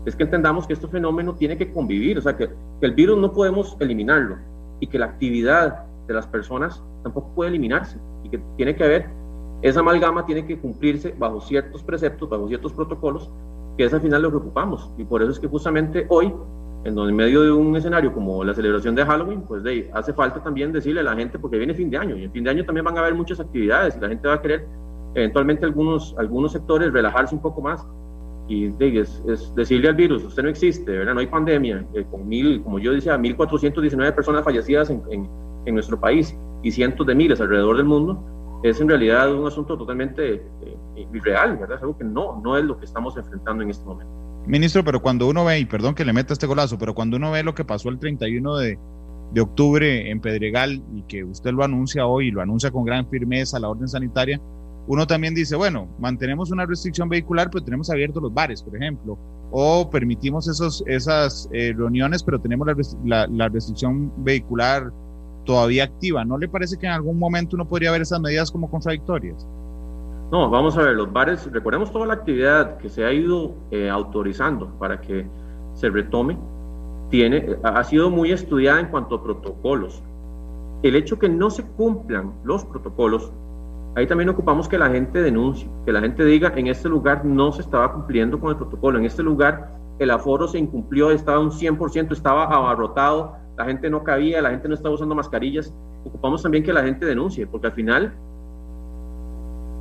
es que entendamos que este fenómeno tiene que convivir, o sea, que el virus no podemos eliminarlo y que la actividad de las personas tampoco puede eliminarse y que tiene que haber, esa amalgama tiene que cumplirse bajo ciertos preceptos, bajo ciertos protocolos que es al final lo que ocupamos. Y por eso es que justamente hoy, en, donde, en medio de un escenario como la celebración de Halloween, pues de, hace falta también decirle a la gente, porque viene fin de año, y en fin de año también van a haber muchas actividades, y la gente va a querer eventualmente algunos, algunos sectores relajarse un poco más. Y de, es, decirle al virus, usted no existe, ¿verdad? no hay pandemia, eh, con mil, como yo decía, 1.419 personas fallecidas en, en, en nuestro país y cientos de miles alrededor del mundo, es en realidad un asunto totalmente eh, irreal, ¿verdad? Es algo que no, no es lo que estamos enfrentando en este momento. Ministro, pero cuando uno ve, y perdón que le meta este golazo, pero cuando uno ve lo que pasó el 31 de, de octubre en Pedregal y que usted lo anuncia hoy y lo anuncia con gran firmeza la orden sanitaria, uno también dice, bueno, mantenemos una restricción vehicular, pero tenemos abiertos los bares, por ejemplo, o permitimos esos, esas eh, reuniones, pero tenemos la, la, la, restricción vehicular todavía activa. ¿No le parece que en algún momento uno podría ver esas medidas como contradictorias? No, vamos a ver, los bares, recordemos toda la actividad que se ha ido eh, autorizando para que se retome, tiene, ha sido muy estudiada en cuanto a protocolos. El hecho que no se cumplan los protocolos, ahí también ocupamos que la gente denuncie, que la gente diga, en este lugar no se estaba cumpliendo con el protocolo, en este lugar el aforo se incumplió, estaba un 100%, estaba abarrotado, la gente no cabía, la gente no estaba usando mascarillas. Ocupamos también que la gente denuncie, porque al final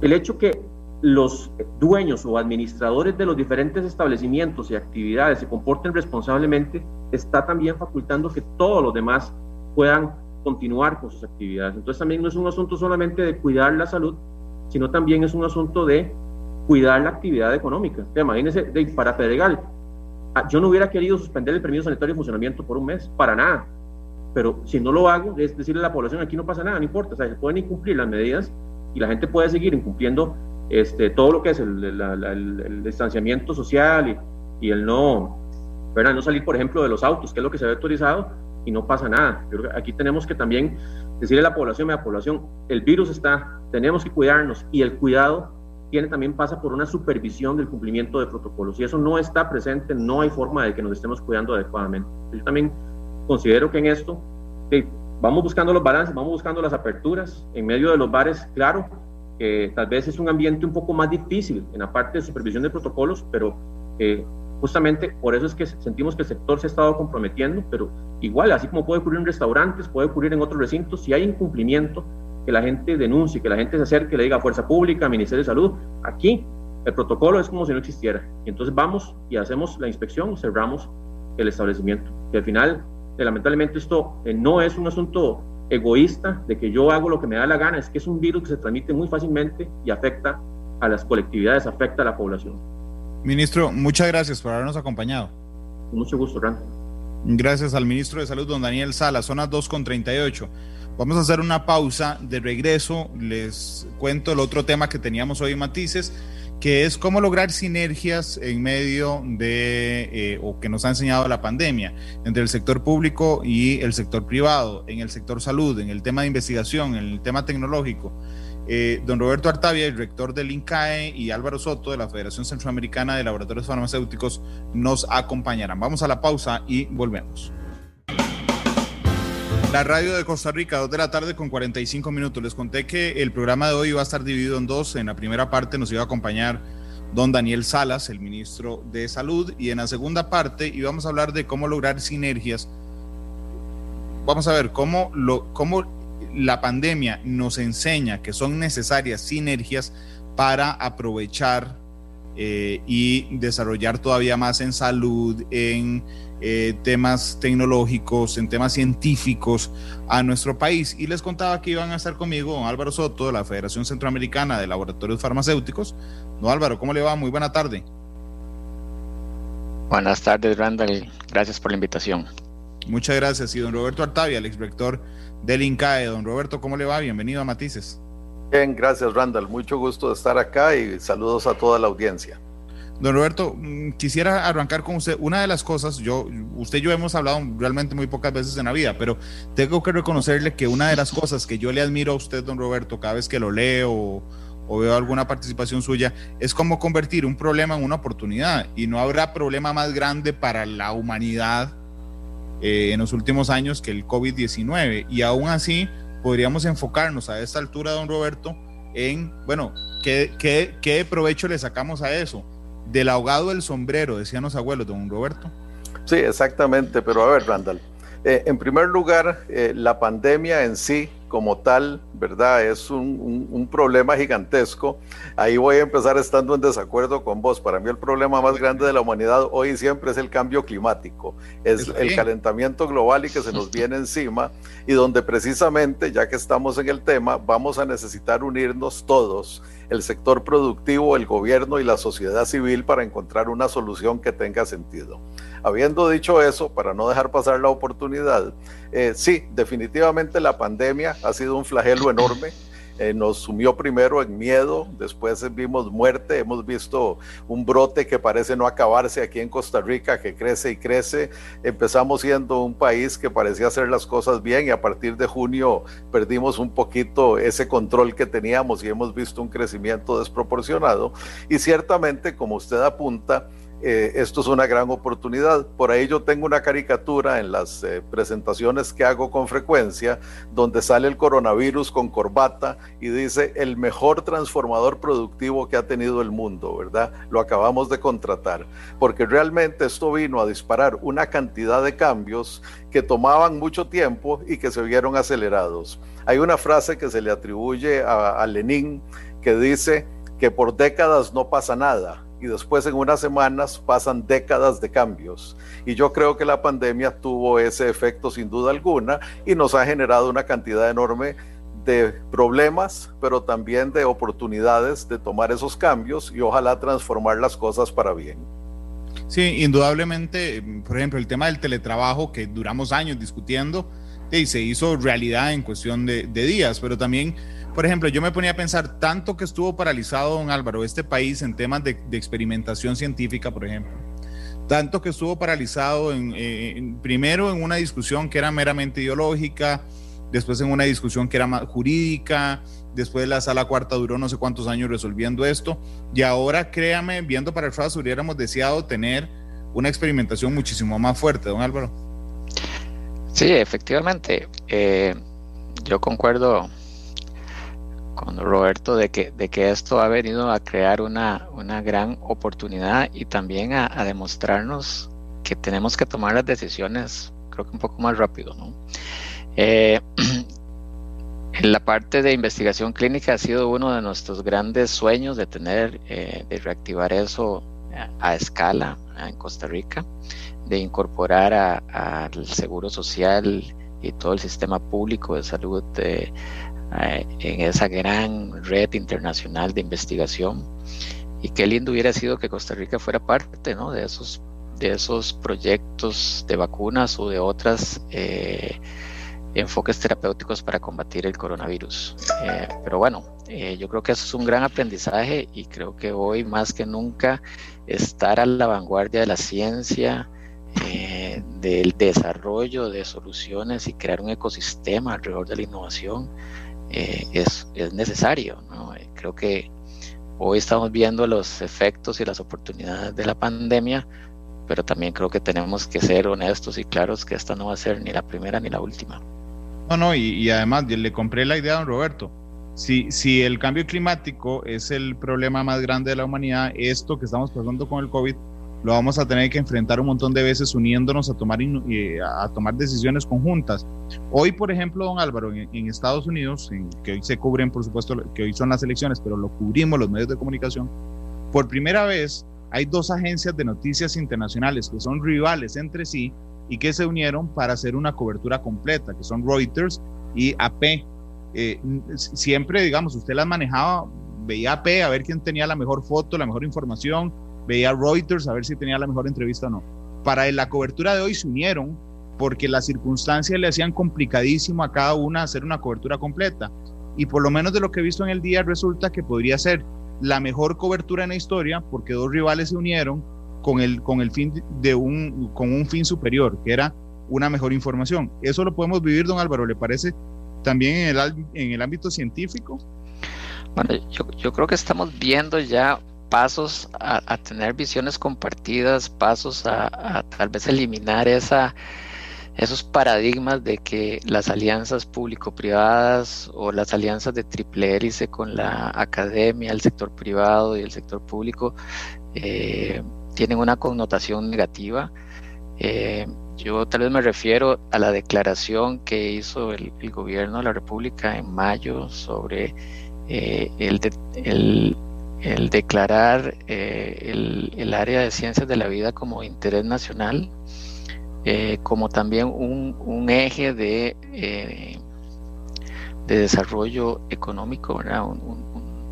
el hecho que los dueños o administradores de los diferentes establecimientos y actividades se comporten responsablemente está también facultando que todos los demás puedan continuar con sus actividades. Entonces también no es un asunto solamente de cuidar la salud, sino también es un asunto de cuidar la actividad económica. Imagínense, para Pedregal, Ah, yo no hubiera querido suspender el permiso sanitario de funcionamiento por un mes, para nada. Pero si no lo hago, es decirle a la población, aquí no pasa nada, no importa, o sea, se pueden incumplir las medidas y la gente puede seguir incumpliendo este, todo lo que es el, el, distanciamiento social y, y, el no, ¿verdad? no salir, por ejemplo, de los autos, que es lo que se ha autorizado, y no pasa nada. Yo creo que aquí tenemos que también decirle a la población, a la población, el virus está, tenemos que cuidarnos y el cuidado tiene también pasa por una supervisión del cumplimiento de protocolos. Y eso no está presente, no hay forma de que nos estemos cuidando adecuadamente. Yo también considero que en esto vamos buscando los balances, vamos buscando las aperturas. En medio de los bares, claro, que tal vez es un ambiente un poco más difícil en la parte de supervisión de protocolos, pero eh, justamente por eso es que sentimos que el sector se ha estado comprometiendo, pero igual, así como puede ocurrir en restaurantes, puede ocurrir en otros recintos, si hay incumplimiento, que la gente denuncie, que la gente se acerque, le diga a Fuerza Pública, Ministerio de Salud. Aquí el protocolo es como si no existiera. Y entonces vamos y hacemos la inspección, cerramos el establecimiento. Que al final, eh, lamentablemente, esto eh, no es un asunto egoísta de que yo hago lo que me da la gana, es que es un virus que se transmite muy fácilmente y afecta a las colectividades, afecta a la población. Ministro, muchas gracias por habernos acompañado. Con mucho gusto, Ran. Gracias al ministro de Salud, don Daniel Sala, zona 2 con 38. Vamos a hacer una pausa de regreso. Les cuento el otro tema que teníamos hoy Matices que es cómo lograr sinergias en medio de, eh, o que nos ha enseñado la pandemia, entre el sector público y el sector privado, en el sector salud, en el tema de investigación, en el tema tecnológico. Eh, don Roberto Artavia, el rector del INCAE, y Álvaro Soto, de la Federación Centroamericana de Laboratorios Farmacéuticos, nos acompañarán. Vamos a la pausa y volvemos. La radio de Costa Rica, 2 de la tarde con 45 minutos. Les conté que el programa de hoy iba a estar dividido en dos. En la primera parte nos iba a acompañar don Daniel Salas, el ministro de Salud, y en la segunda parte íbamos a hablar de cómo lograr sinergias. Vamos a ver cómo, la pandemia nos enseña que son necesarias sinergias para aprovechar eh, y desarrollar todavía más en salud, en eh, temas tecnológicos, en temas científicos a nuestro país. Y les contaba que iban a estar conmigo don Álvaro Soto de la Federación Centroamericana de Laboratorios Farmacéuticos. Don Álvaro, ¿cómo le va? Muy buena tarde. Buenas tardes, Randall. Gracias por la invitación. Muchas gracias. Y don Roberto Artavia, el exrector del INCAE. Don Roberto, ¿cómo le va? Bienvenido a Matices. Bien, gracias, Randall. Mucho gusto de estar acá y saludos a toda la audiencia. Don Roberto, mm, quisiera arrancar con usted. Una de las cosas, yo, usted y yo hemos hablado realmente muy pocas veces en la vida, pero tengo que reconocerle que una de las cosas que yo le admiro a usted, don Roberto, cada vez que lo leo o, veo alguna participación suya, es cómo convertir un problema en una oportunidad. Y no habrá problema más grande para la humanidad eh, en los últimos años que el COVID-19. Y aún así, podríamos enfocarnos a esta altura, don Roberto, en, bueno, ¿qué, qué, qué provecho le sacamos a eso? Del ahogado del sombrero, decían los abuelos, don Roberto. Sí, exactamente, pero a ver, Randall, eh, en primer lugar, eh, la pandemia en sí como tal, ¿verdad? Es un, problema gigantesco. Ahí voy a empezar estando en desacuerdo con vos. Para mí el problema más grande de la humanidad hoy y siempre es el cambio climático, es el calentamiento global y que se nos viene encima y donde precisamente, ya que estamos en el tema, vamos a necesitar unirnos todos el sector productivo, el gobierno y la sociedad civil para encontrar una solución que tenga sentido. Habiendo dicho eso, para no dejar pasar la oportunidad, eh, sí, definitivamente la pandemia ha sido un flagelo enorme. Eh, nos sumió primero en miedo, después vimos muerte, hemos visto un brote que parece no acabarse aquí en Costa Rica, que crece y crece. Empezamos siendo un país que parecía hacer las cosas bien y a partir de junio perdimos un poquito ese control que teníamos y hemos visto un crecimiento desproporcionado. Y ciertamente, como usted apunta, eh, esto es una gran oportunidad. Por ahí yo tengo una caricatura en las eh, presentaciones que hago con frecuencia, donde sale el coronavirus con corbata y dice el mejor transformador productivo que ha tenido el mundo, ¿verdad? Lo acabamos de contratar, porque realmente esto vino a disparar una cantidad de cambios que tomaban mucho tiempo y que se vieron acelerados. Hay una frase que se le atribuye a Lenin que dice que por décadas no pasa nada y después en unas semanas pasan décadas de cambios. Y yo creo que la pandemia tuvo ese efecto sin duda alguna y nos ha generado una cantidad enorme de problemas, pero también de oportunidades de tomar esos cambios y ojalá transformar las cosas para bien. Sí, indudablemente, por ejemplo, el tema del teletrabajo que duramos años discutiendo y se hizo realidad en cuestión de, días, pero también por ejemplo, yo me ponía a pensar tanto que estuvo paralizado, don Álvaro, este país en temas de, experimentación científica, por ejemplo. Tanto que estuvo paralizado en, primero en una discusión que era meramente ideológica, después en una discusión que era más jurídica, después la sala cuarta duró no sé cuántos años resolviendo esto, y ahora créame, viendo para el FAS, hubiéramos deseado tener una experimentación muchísimo más fuerte, don Álvaro. Sí, efectivamente. Eh, yo concuerdo con Roberto de que, de que esto ha venido a crear una, una gran oportunidad y también a, demostrarnos que tenemos que tomar las decisiones, creo que un poco más rápido. ¿no? Eh, en la parte de investigación clínica ha sido uno de nuestros grandes sueños de tener, eh, de reactivar eso a, escala en Costa Rica, de incorporar al Seguro Social y todo el sistema público de salud de, eh, en esa gran red internacional de investigación. Y qué lindo hubiera sido que Costa Rica fuera parte ¿no? de, esos, de esos proyectos de vacunas o de otras eh, enfoques terapéuticos para combatir el coronavirus. Eh, pero bueno, eh, yo creo que eso es un gran aprendizaje y creo que hoy más que nunca estar a la vanguardia de la ciencia, eh, del desarrollo de soluciones y crear un ecosistema alrededor de la innovación es, es, necesario. creo que hoy estamos viendo los efectos y las oportunidades de la pandemia, pero también creo que tenemos que ser honestos y claros que esta no va a ser ni la primera ni la última. No, no, y, además le compré la idea a don Roberto. Si, si el cambio climático es el problema más grande de la humanidad, esto que estamos pasando con el COVID lo vamos a tener que enfrentar un montón de veces uniéndonos a tomar, a tomar decisiones conjuntas. Hoy, por ejemplo, don Álvaro, en, Estados Unidos, en, que hoy se cubren, por supuesto, que hoy son las elecciones, pero lo cubrimos los medios de comunicación, por primera vez hay dos agencias de noticias internacionales que son rivales entre sí y que se unieron para hacer una cobertura completa, que son Reuters y AP. Eh, siempre, digamos, usted las manejaba, veía AP a ver quién tenía la mejor foto, la mejor información, veía Reuters a ver si tenía la mejor entrevista o no. Para la cobertura de hoy se unieron porque las circunstancias le hacían complicadísimo a cada una hacer una cobertura completa. Y por lo menos de lo que he visto en el día resulta que podría ser la mejor cobertura en la historia porque dos rivales se unieron con el, con el fin de un, con un fin superior, que era una mejor información. Eso lo podemos vivir, don Álvaro, ¿le parece también en el, en el ámbito científico? Bueno, yo, yo creo que estamos viendo ya pasos a, tener visiones compartidas, pasos a, tal vez eliminar esos paradigmas de que las alianzas público-privadas o las alianzas de triple hélice con la academia, el sector privado y el sector público eh, tienen una connotación negativa. Eh, yo tal vez me refiero a la declaración que hizo el, gobierno de la República en mayo sobre eh, el, declarar eh, el, área de ciencias de la vida como interés nacional, como también un, eje de, de desarrollo económico,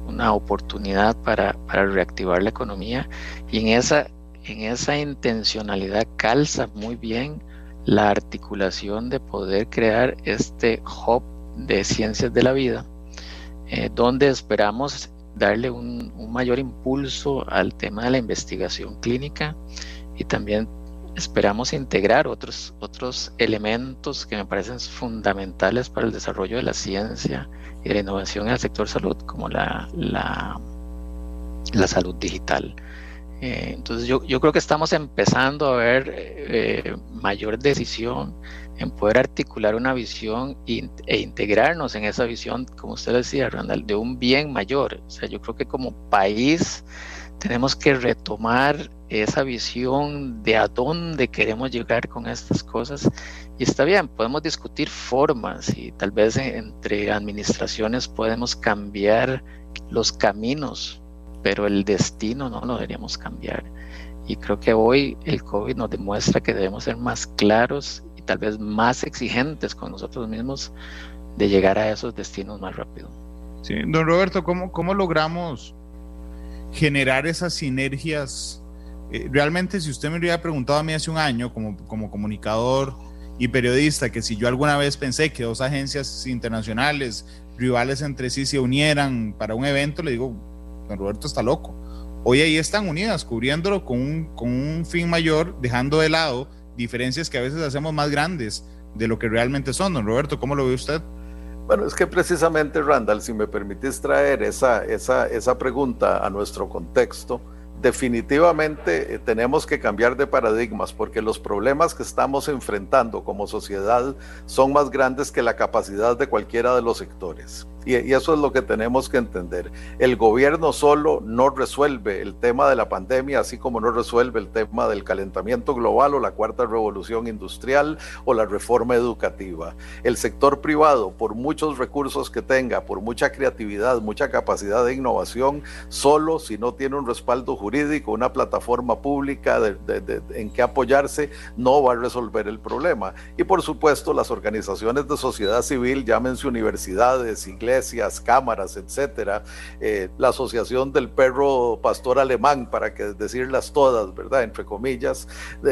una oportunidad para, para reactivar la economía. Y en esa en esa intencionalidad calza muy bien la articulación de poder crear este hub de ciencias de la vida, eh, donde esperamos darle un, mayor impulso al tema de la investigación clínica y también esperamos integrar otros, otros elementos que me parecen fundamentales para el desarrollo de la ciencia y la innovación en el sector salud, como la, la, la salud digital. Eh, entonces yo, yo, creo que estamos empezando a ver eh, mayor decisión en poder articular una visión e integrarnos en esa visión, como usted decía, Randall, de un bien mayor. O sea, yo creo que como país tenemos que retomar esa visión de a dónde queremos llegar con estas cosas. Y está bien, podemos discutir formas y tal vez entre administraciones podemos cambiar los caminos pero el destino no lo deberíamos cambiar. Y creo que hoy el COVID nos demuestra que debemos ser más claros tal vez más exigentes con nosotros mismos de llegar a esos destinos más rápido. Sí, don Roberto, ¿cómo, cómo logramos generar esas sinergias? Eh, realmente, si usted me hubiera preguntado a mí hace un año, como, como comunicador y periodista, que si yo alguna vez pensé que dos agencias internacionales rivales entre sí se unieran para un evento, le digo, don Roberto está loco. Hoy ahí están unidas, cubriéndolo con un, con un fin mayor, dejando de lado diferencias que a veces hacemos más grandes de lo que realmente son. Don Roberto, ¿cómo lo ve usted? Bueno, es que precisamente, Randall, si me permitís traer esa, esa, esa pregunta a nuestro contexto, definitivamente eh, tenemos que cambiar de paradigmas porque los problemas que estamos enfrentando como sociedad son más grandes que la capacidad de cualquiera de los sectores. Y, eso es lo que tenemos que entender. El gobierno solo no resuelve el tema de la pandemia, así como no resuelve el tema del calentamiento global o la cuarta revolución industrial o la reforma educativa. El sector privado, por muchos recursos que tenga, por mucha creatividad, mucha capacidad de innovación, solo si no tiene un respaldo jurídico, una plataforma pública en que apoyarse, no va a resolver el problema. Y por supuesto, las organizaciones de sociedad civil, llámense universidades, iglesias, iglesias, cámaras, etcétera, eh, la Asociación del Perro Pastor Alemán, para que decirlas todas, ¿verdad? Entre comillas,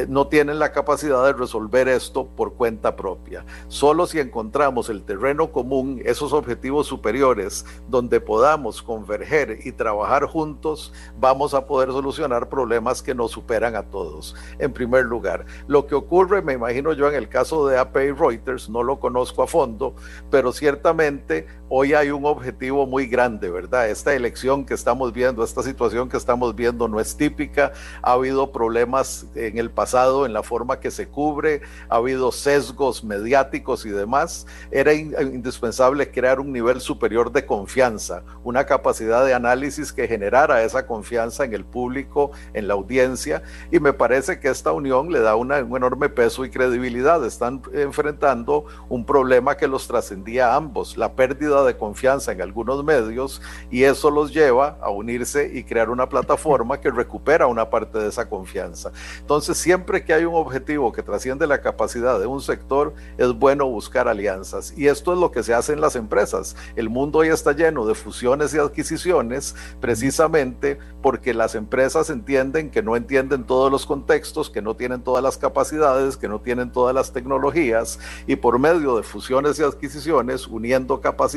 no tienen la capacidad de resolver esto por cuenta propia. Solo si encontramos el terreno común, esos objetivos superiores, donde podamos converger y trabajar juntos, vamos a poder solucionar problemas que nos superan a todos. En primer lugar, lo que ocurre, me imagino yo, en el caso de AP y Reuters, no lo conozco a fondo, pero ciertamente hoy hay un objetivo muy grande, ¿verdad? Esta elección que estamos viendo, esta situación que estamos viendo no es típica, ha habido problemas en el pasado en la forma que se cubre, ha habido sesgos mediáticos y demás. Era indispensable crear un nivel superior de confianza, una capacidad de análisis que generara esa confianza en el público, en la audiencia, y me parece que esta unión le da un enorme peso y credibilidad. Están enfrentando un problema que los trascendía a ambos, la pérdida de confianza en algunos medios, y eso los lleva a unirse y crear una plataforma que recupera una parte de esa confianza. Entonces, siempre que hay un objetivo que trasciende la capacidad de un sector, es bueno buscar alianzas. Y esto es lo que se hace en las empresas. El mundo hoy está lleno de fusiones y adquisiciones precisamente porque las empresas entienden que no entienden todos los contextos, que no tienen todas las capacidades, que no tienen todas las tecnologías y por medio de fusiones y adquisiciones, uniendo capacidades,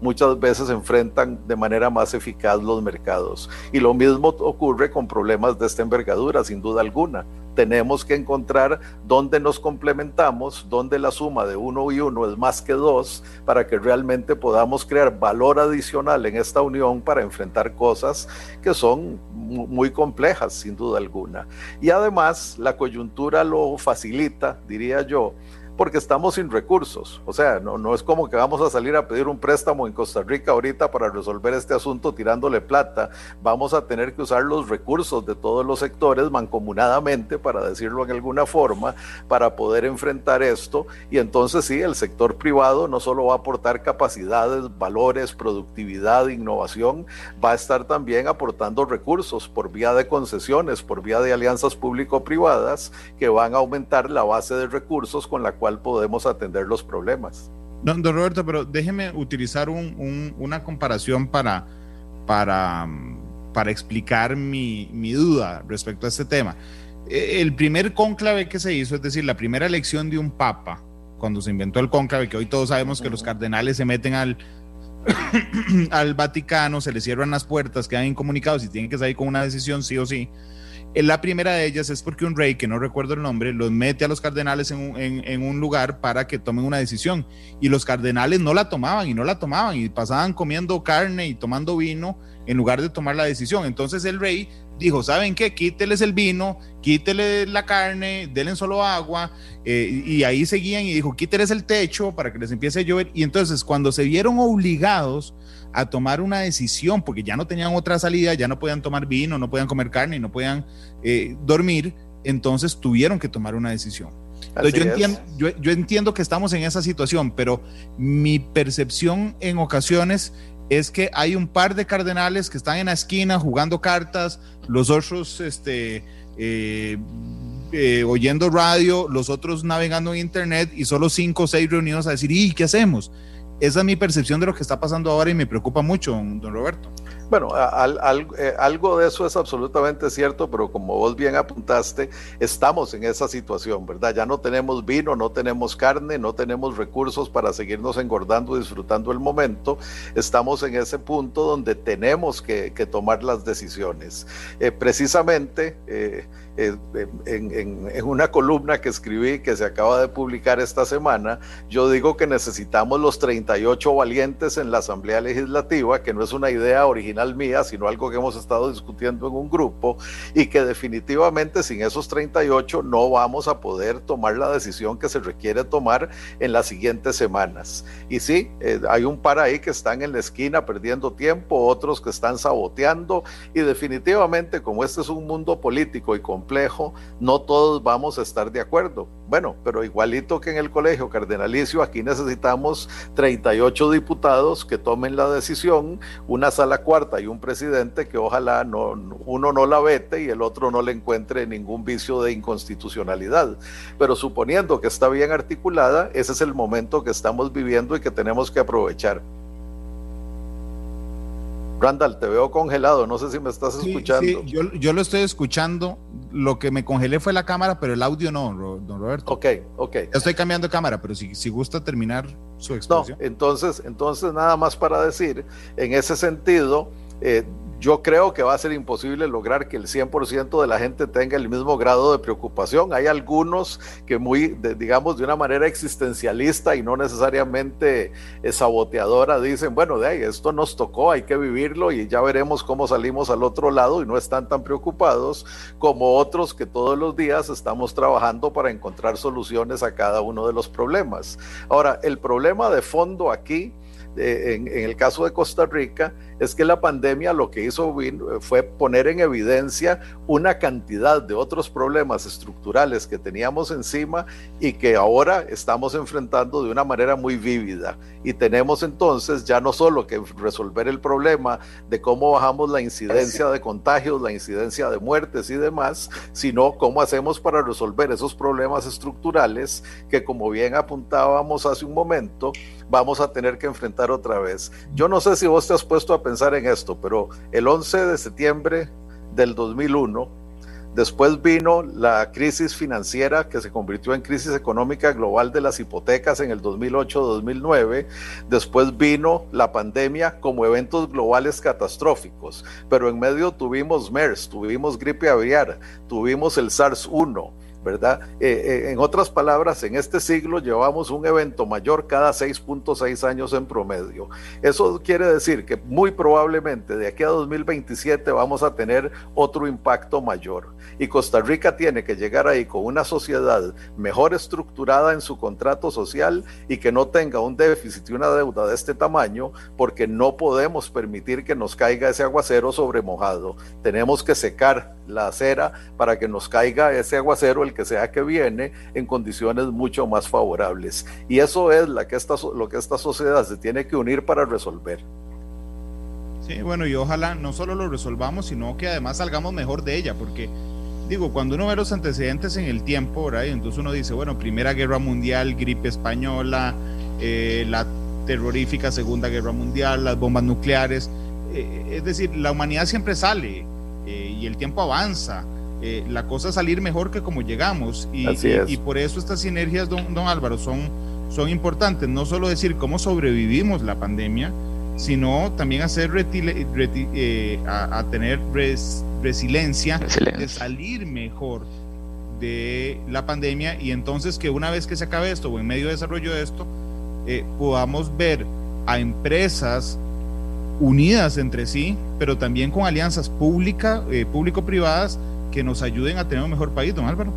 muchas veces enfrentan de manera más eficaz los mercados. Y lo mismo ocurre con problemas de esta envergadura, sin duda alguna tenemos que encontrar dónde nos complementamos, dónde la suma de uno y uno es más que dos, para que realmente podamos crear valor adicional en esta unión para enfrentar cosas que son muy complejas, sin duda alguna. Y además, la coyuntura lo facilita, diría yo, porque estamos sin recursos. O sea, no, no es como que vamos a salir a pedir un préstamo en Costa Rica ahorita para resolver este asunto tirándole plata. Vamos a tener que usar los recursos de todos los sectores mancomunadamente, para decirlo en alguna forma, para poder enfrentar esto. Y entonces sí, el sector privado no solo va a aportar capacidades, valores, productividad, innovación, va a estar también aportando recursos por vía de concesiones, por vía de alianzas público-privadas que van a aumentar la base de recursos con la cual podemos atender los problemas. Don, Roberto, pero déjeme utilizar una comparación para, para, para explicar mi, mi duda respecto a este tema. E, el primer cónclave que se hizo, es decir, la primera elección de un papa, cuando se inventó el cónclave, que hoy todos sabemos que los cardenales se meten al, al Vaticano, se les cierran las puertas, quedan incomunicados y tienen que salir con una decisión sí o sí. La primera de ellas es porque un rey, que no recuerdo el nombre, los mete a los cardenales en un, lugar para que tomen una decisión. Y los cardenales no la tomaban y no la tomaban y pasaban comiendo carne y tomando vino en lugar de tomar la decisión. Entonces el rey dijo, ¿saben qué? Quíteles el vino, quíteles la carne, denle solo agua. Eh, y ahí seguían y dijo, quíteles el techo para que les empiece a llover. Y entonces cuando se vieron obligados a tomar una decisión, porque ya no tenían otra salida, ya no podían tomar vino, no podían comer carne, no podían eh, dormir, entonces tuvieron que tomar una decisión. yo, entiendo, yo, entiendo que estamos en esa situación, pero mi percepción en ocasiones es que hay un par de cardenales que están en la esquina jugando cartas, los otros este, eh, eh, oyendo radio, los otros navegando en internet y solo cinco o seis reunidos a decir, ¿y qué hacemos? Esa es mi percepción de lo que está pasando ahora y me preocupa mucho, don Roberto. Bueno, eh, algo de eso es absolutamente cierto, pero como vos bien apuntaste, estamos en esa situación, ¿verdad? Ya no tenemos vino, no tenemos carne, no tenemos recursos para seguirnos engordando, disfrutando el momento. Estamos en ese punto donde tenemos que, tomar las decisiones. Eh, precisamente, eh, en, una columna que escribí que se acaba de publicar esta semana, yo digo que necesitamos los 38 valientes en la Asamblea Legislativa, que no es una idea original mía, sino algo que hemos estado discutiendo en un grupo y que definitivamente sin esos 38 no vamos a poder tomar la decisión que se requiere tomar en las siguientes semanas. Y sí, eh, hay un par ahí que están en la esquina perdiendo tiempo, otros que están saboteando y definitivamente como este es un mundo político y complejo, no todos vamos a estar de acuerdo. Bueno, pero igualito que en el colegio cardenalicio, aquí necesitamos 38 diputados que tomen la decisión, una sala cuarta y un presidente que ojalá no, uno no la vete y el otro no le encuentre ningún vicio de inconstitucionalidad. Pero suponiendo que está bien articulada, ese es el momento que estamos viviendo y que tenemos que aprovechar. Randall, te veo congelado, no sé si me estás escuchando. Sí, yo, yo, lo estoy escuchando, lo que me congelé fue la cámara, pero el audio no, don Roberto. Ok, ok. Estoy cambiando de cámara, pero si, si gusta terminar su exposición. No, entonces, entonces nada más para decir, en ese sentido, eh, yo creo que va a ser imposible lograr que el 100% de la gente tenga el mismo grado de preocupación. Hay algunos que muy, digamos, de una manera existencialista y no necesariamente eh, saboteadora, dicen, bueno, de ahí, esto nos tocó, hay que vivirlo y ya veremos cómo salimos al otro lado y no están tan preocupados como otros que todos los días estamos trabajando para encontrar soluciones a cada uno de los problemas. Ahora, el problema de fondo aquí en, el caso de Costa Rica es que la pandemia lo que hizo fue poner en evidencia una cantidad de otros problemas estructurales que teníamos encima y que ahora estamos enfrentando de una manera muy vívida. Y tenemos entonces ya no solo que resolver el problema de cómo bajamos la incidencia de contagios, la incidencia de muertes y demás, sino cómo hacemos para resolver esos problemas estructurales que como bien apuntábamos hace un momento, vamos a tener que enfrentar otra vez. Yo no sé si vos te has puesto a pensar en esto, pero el 11 de septiembre del 2001, después vino la crisis financiera que se convirtió en crisis económica global de las hipotecas en el 2008-2009, después vino la pandemia como eventos globales catastróficos, pero en medio tuvimos MERS, tuvimos gripe aviar, tuvimos el SARS-1 ¿verdad? Eh, eh, en otras palabras, en este siglo llevamos un evento mayor cada 6.6 años en promedio. Eso quiere decir que muy probablemente de aquí a 2027 vamos a tener otro impacto mayor. Y Costa Rica tiene que llegar ahí con una sociedad mejor estructurada en su contrato social y que no tenga un déficit y una deuda de este tamaño, porque no podemos permitir que nos caiga ese aguacero sobre mojado. Tenemos que secar la acera para que nos caiga ese aguacero que sea que viene, en condiciones mucho más favorables. Y eso es la que esta, lo que esta sociedad se tiene que unir para resolver. Sí, bueno, y ojalá no solo lo resolvamos, sino que además salgamos mejor de ella, porque digo, cuando uno ve los antecedentes en el tiempo, ¿verdad? entonces uno dice, bueno, Primera Guerra Mundial, gripe española, eh, la terrorífica Segunda Guerra Mundial, las bombas nucleares, eh, es decir, la humanidad siempre sale eh, y el tiempo avanza. Eh, la cosa salir mejor que como llegamos. Y, y, por eso estas sinergias, don, don Álvaro, son, son importantes. No solo decir cómo sobrevivimos la pandemia, sino también hacer eh, a, tener resiliencia de salir mejor de la pandemia y entonces que una vez que se acabe esto o en medio de desarrollo de esto, eh, podamos ver a empresas unidas entre sí, pero también con alianzas pública, público-privadas que nos ayuden a tener un mejor país, don Álvaro.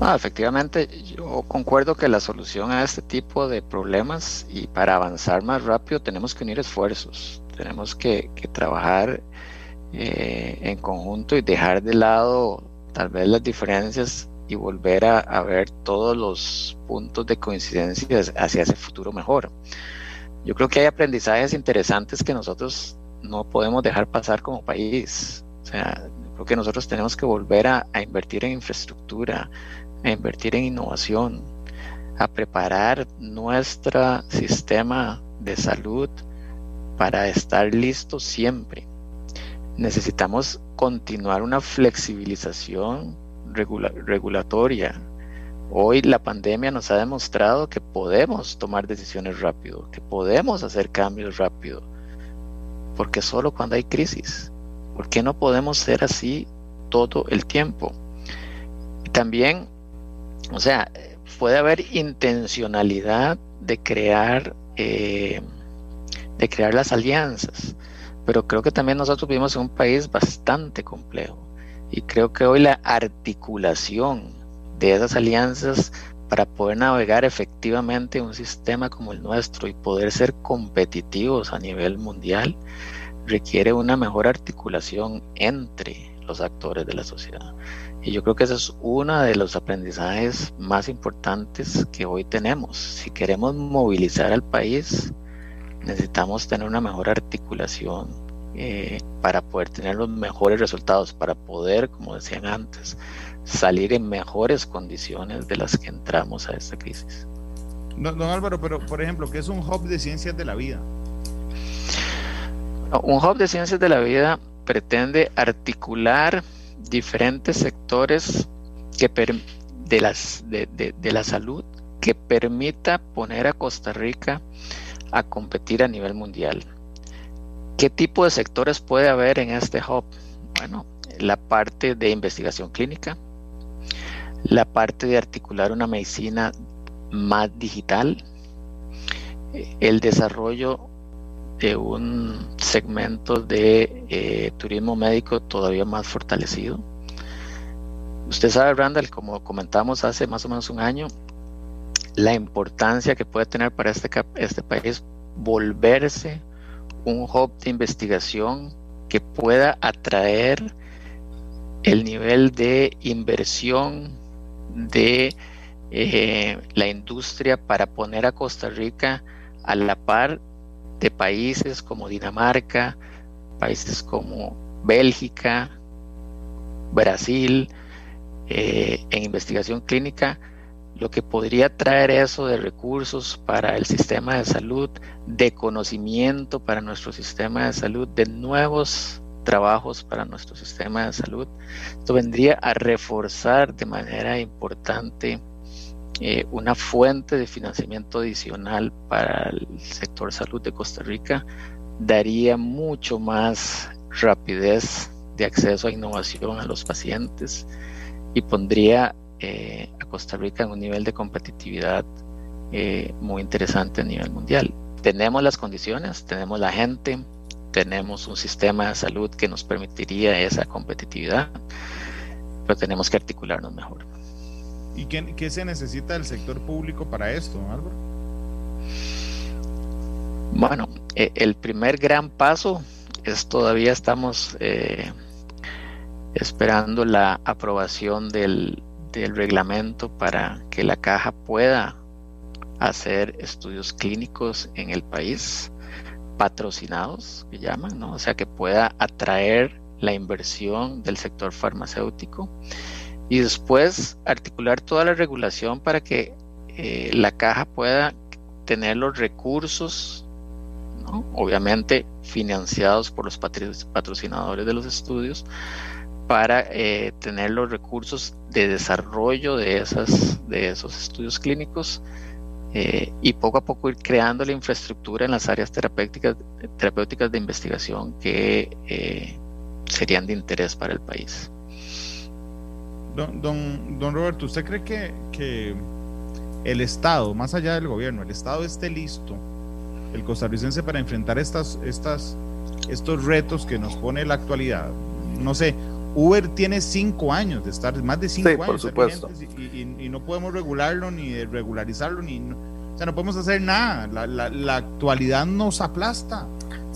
Ah, efectivamente, yo concuerdo que la solución a este tipo de problemas y para avanzar más rápido tenemos que unir esfuerzos, tenemos que, trabajar eh, en conjunto y dejar de lado tal vez las diferencias y volver a, a, ver todos los puntos de coincidencia hacia ese futuro mejor. Yo creo que hay aprendizajes interesantes que nosotros no podemos dejar pasar como país. O sea, Creo que nosotros tenemos que volver a, invertir en infraestructura, a invertir en innovación, a preparar nuestro sistema de salud para estar listo siempre. Necesitamos continuar una flexibilización regulatoria. Hoy la pandemia nos ha demostrado que podemos tomar decisiones rápido, que podemos hacer cambios rápido, porque solo cuando hay crisis ¿Por qué no podemos ser así todo el tiempo? También, o sea, puede haber intencionalidad de crear, eh, de crear las alianzas, pero creo que también nosotros vivimos en un país bastante complejo y creo que hoy la articulación de esas alianzas para poder navegar efectivamente un sistema como el nuestro y poder ser competitivos a nivel mundial requiere una mejor articulación entre los actores de la sociedad. Y yo creo que ese es uno de los aprendizajes más importantes que hoy tenemos. Si queremos movilizar al país, necesitamos tener una mejor articulación eh, para poder tener los mejores resultados, para poder, como decían antes, salir en mejores condiciones de las que entramos a esta crisis. Don, Álvaro, pero por ejemplo, ¿qué es un hub de ciencias de la vida? Un hub de ciencias de la vida pretende articular diferentes sectores de, de, la salud que permita poner a Costa Rica a competir a nivel mundial. ¿Qué tipo de sectores puede haber en este hub? Bueno, la parte de investigación clínica, la parte de articular una medicina más digital, el desarrollo de un segmento de eh, turismo médico todavía más fortalecido. Usted sabe, Randall, como comentamos hace más o menos un año, la importancia que puede tener para este, este país volverse un hub de investigación que pueda atraer el nivel de inversión de eh, la industria para poner a Costa Rica a la par de países como Dinamarca, países como Bélgica, Brasil, eh, en investigación clínica, lo que podría traer eso de recursos para el sistema de salud, de conocimiento para nuestro sistema de salud, de nuevos trabajos para nuestro sistema de salud. Esto vendría a reforzar de manera importante eh, una fuente de financiamiento adicional para el sector salud de Costa Rica, daría mucho más rapidez de acceso a innovación a los pacientes y pondría eh, a Costa Rica en un nivel de competitividad eh, muy interesante a nivel mundial. Tenemos las condiciones, tenemos la gente, tenemos un sistema de salud que nos permitiría esa competitividad, pero tenemos que articularnos mejor. ¿Y qué, se necesita del sector público para esto, Álvaro? Bueno, e, el primer gran paso es todavía estamos eh, esperando la aprobación del, reglamento para que la caja pueda hacer estudios clínicos en el país patrocinados, que llaman, ¿no? O sea, que pueda atraer la inversión del sector farmacéutico y después articular toda la regulación para que eh, la caja pueda tener los recursos, obviamente financiados por los patrocinadores de los estudios, para eh, tener los recursos de desarrollo de, esas, de esos estudios clínicos eh, y poco a poco ir creando la infraestructura en las áreas terapéuticas, terapéuticas de investigación que serían de interés para el país. Don, don, don Roberto, ¿usted cree que, que el Estado, más allá del gobierno, el Estado esté listo, el costarricense, para enfrentar estas, estas, estos retos que nos pone la actualidad? No sé, Uber tiene cinco años de estar, más de cinco años. Por supuesto. Y, no podemos regularlo ni regularizarlo, ni, o sea, no podemos hacer nada. La, la, la actualidad nos aplasta.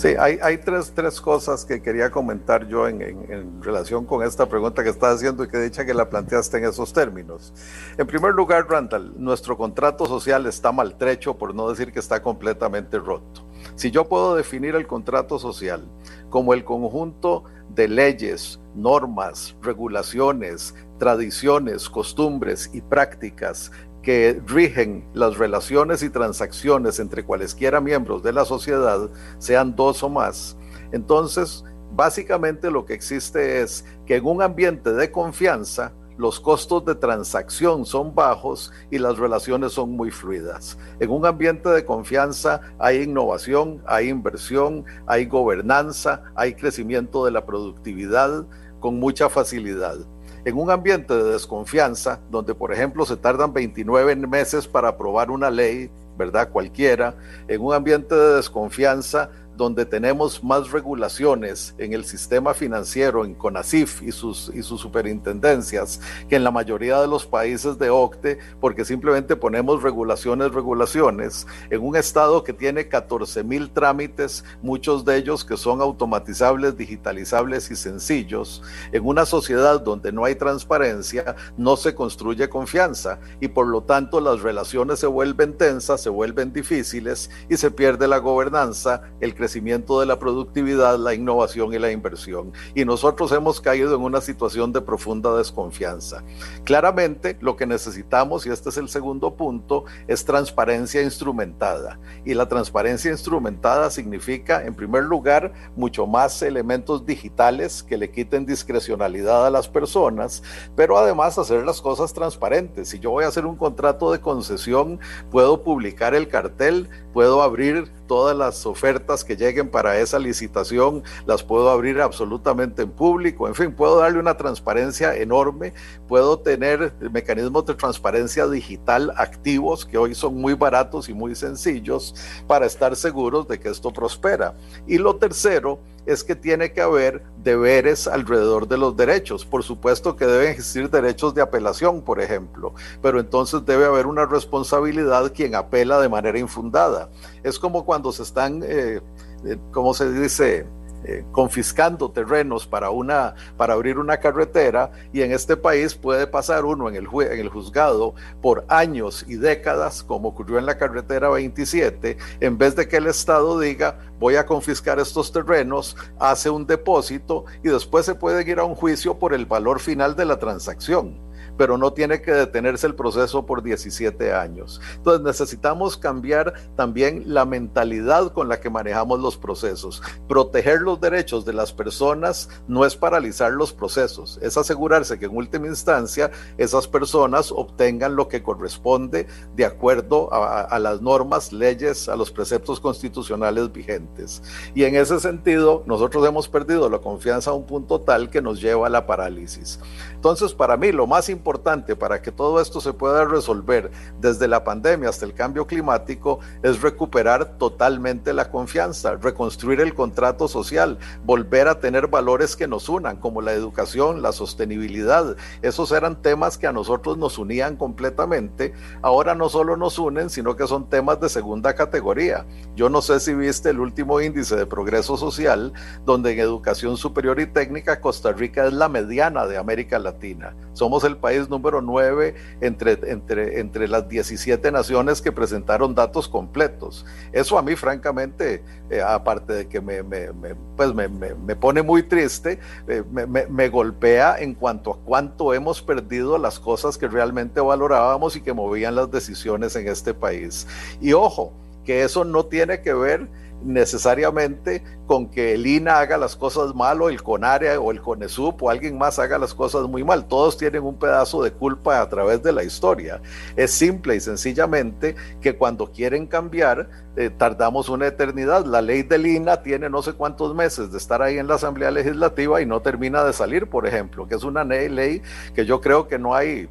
Sí, hay, tres, tres, cosas que quería comentar yo en, en, relación con esta pregunta que estás haciendo y que dicha que la planteaste en esos términos. En primer lugar, Randall, nuestro contrato social está maltrecho, por no decir que está completamente roto. Si yo puedo definir el contrato social como el conjunto de leyes, normas, regulaciones, tradiciones, costumbres y prácticas que rigen las relaciones y transacciones entre cualesquiera miembros de la sociedad, sean dos o más, entonces básicamente lo que existe es que en un ambiente de confianza, los costos de transacción son bajos y las relaciones son muy fluidas. En un ambiente de confianza hay innovación, hay inversión, hay gobernanza, hay crecimiento de la productividad con mucha facilidad en un ambiente de desconfianza, donde por ejemplo se tardan 29 meses para aprobar una ley, ¿verdad? Cualquiera, en un ambiente de desconfianza donde tenemos más regulaciones en el sistema financiero, en CONACIF y sus, y sus superintendencias, que en la mayoría de los países de OCTE, porque simplemente ponemos regulaciones, regulaciones, en un estado que tiene 14 mil trámites, muchos de ellos que son automatizables, digitalizables y sencillos, en una sociedad donde no hay transparencia, no se construye confianza y por lo tanto las relaciones se vuelven tensas, se vuelven difíciles y se pierde la gobernanza, el crecimiento crecimiento de la productividad, la innovación y la inversión. Y nosotros hemos caído en una situación de profunda desconfianza. Claramente lo que necesitamos, y este es el segundo punto, es transparencia instrumentada. Y la transparencia instrumentada significa, en primer lugar, mucho más elementos digitales que le quiten discrecionalidad a las personas, pero además hacer las cosas transparentes. Si yo voy a hacer un contrato de concesión, puedo publicar el cartel, puedo abrir todas las ofertas que lleguen para esa licitación, las puedo abrir absolutamente en público, en fin, puedo darle una transparencia enorme, puedo tener mecanismos de transparencia digital activos que hoy son muy baratos y muy sencillos para estar seguros de que esto prospera. Y lo tercero es que tiene que haber deberes alrededor de los derechos. Por supuesto que deben existir derechos de apelación, por ejemplo, pero entonces debe haber una responsabilidad quien apela de manera infundada. Es como cuando se están, eh, eh ¿cómo se dice? Eh, confiscando terrenos para, una, para abrir una carretera y en este país puede pasar uno en el, en el juzgado por años y décadas, como ocurrió en la carretera 27, en vez de que el Estado diga voy a confiscar estos terrenos, hace un depósito y después se puede ir a un juicio por el valor final de la transacción pero no tiene que detenerse el proceso por 17 años. Entonces necesitamos cambiar también la mentalidad con la que manejamos los procesos. Proteger los derechos de las personas no es paralizar los procesos, es asegurarse que en última instancia esas personas obtengan lo que corresponde de acuerdo a, las normas, leyes, a los preceptos constitucionales vigentes. Y en ese sentido, nosotros hemos perdido la confianza a un punto tal que nos lleva a la parálisis. Entonces, para mí, lo más importante importante para que todo esto se pueda resolver desde la pandemia hasta el cambio climático es recuperar totalmente la confianza, reconstruir el contrato social, volver a tener valores que nos unan, como la educación, la sostenibilidad. Esos eran temas que a nosotros nos unían completamente. Ahora no solo nos unen, sino que son temas de segunda categoría. Yo no sé si viste el último índice de progreso social, donde en educación superior y técnica Costa Rica es la mediana de América Latina. Somos el país número 9 entre, entre, entre las 17 naciones que presentaron datos completos. Eso a mí, francamente, eh, aparte de que me, me, pues me, me, pone muy triste, eh, me, golpea en cuanto a cuánto hemos perdido las cosas que realmente valorábamos y que movían las decisiones en este país. Y ojo, que eso no tiene que ver necesariamente con que el INA haga las cosas mal o el CONARE o el CONESUP o alguien más haga las cosas muy mal. Todos tienen un pedazo de culpa a través de la historia. Es simple y sencillamente que cuando quieren cambiar eh, tardamos una eternidad. La ley del INA tiene no sé cuántos meses de estar ahí en la Asamblea Legislativa y no termina de salir, por ejemplo, que es una ley que yo creo que no hay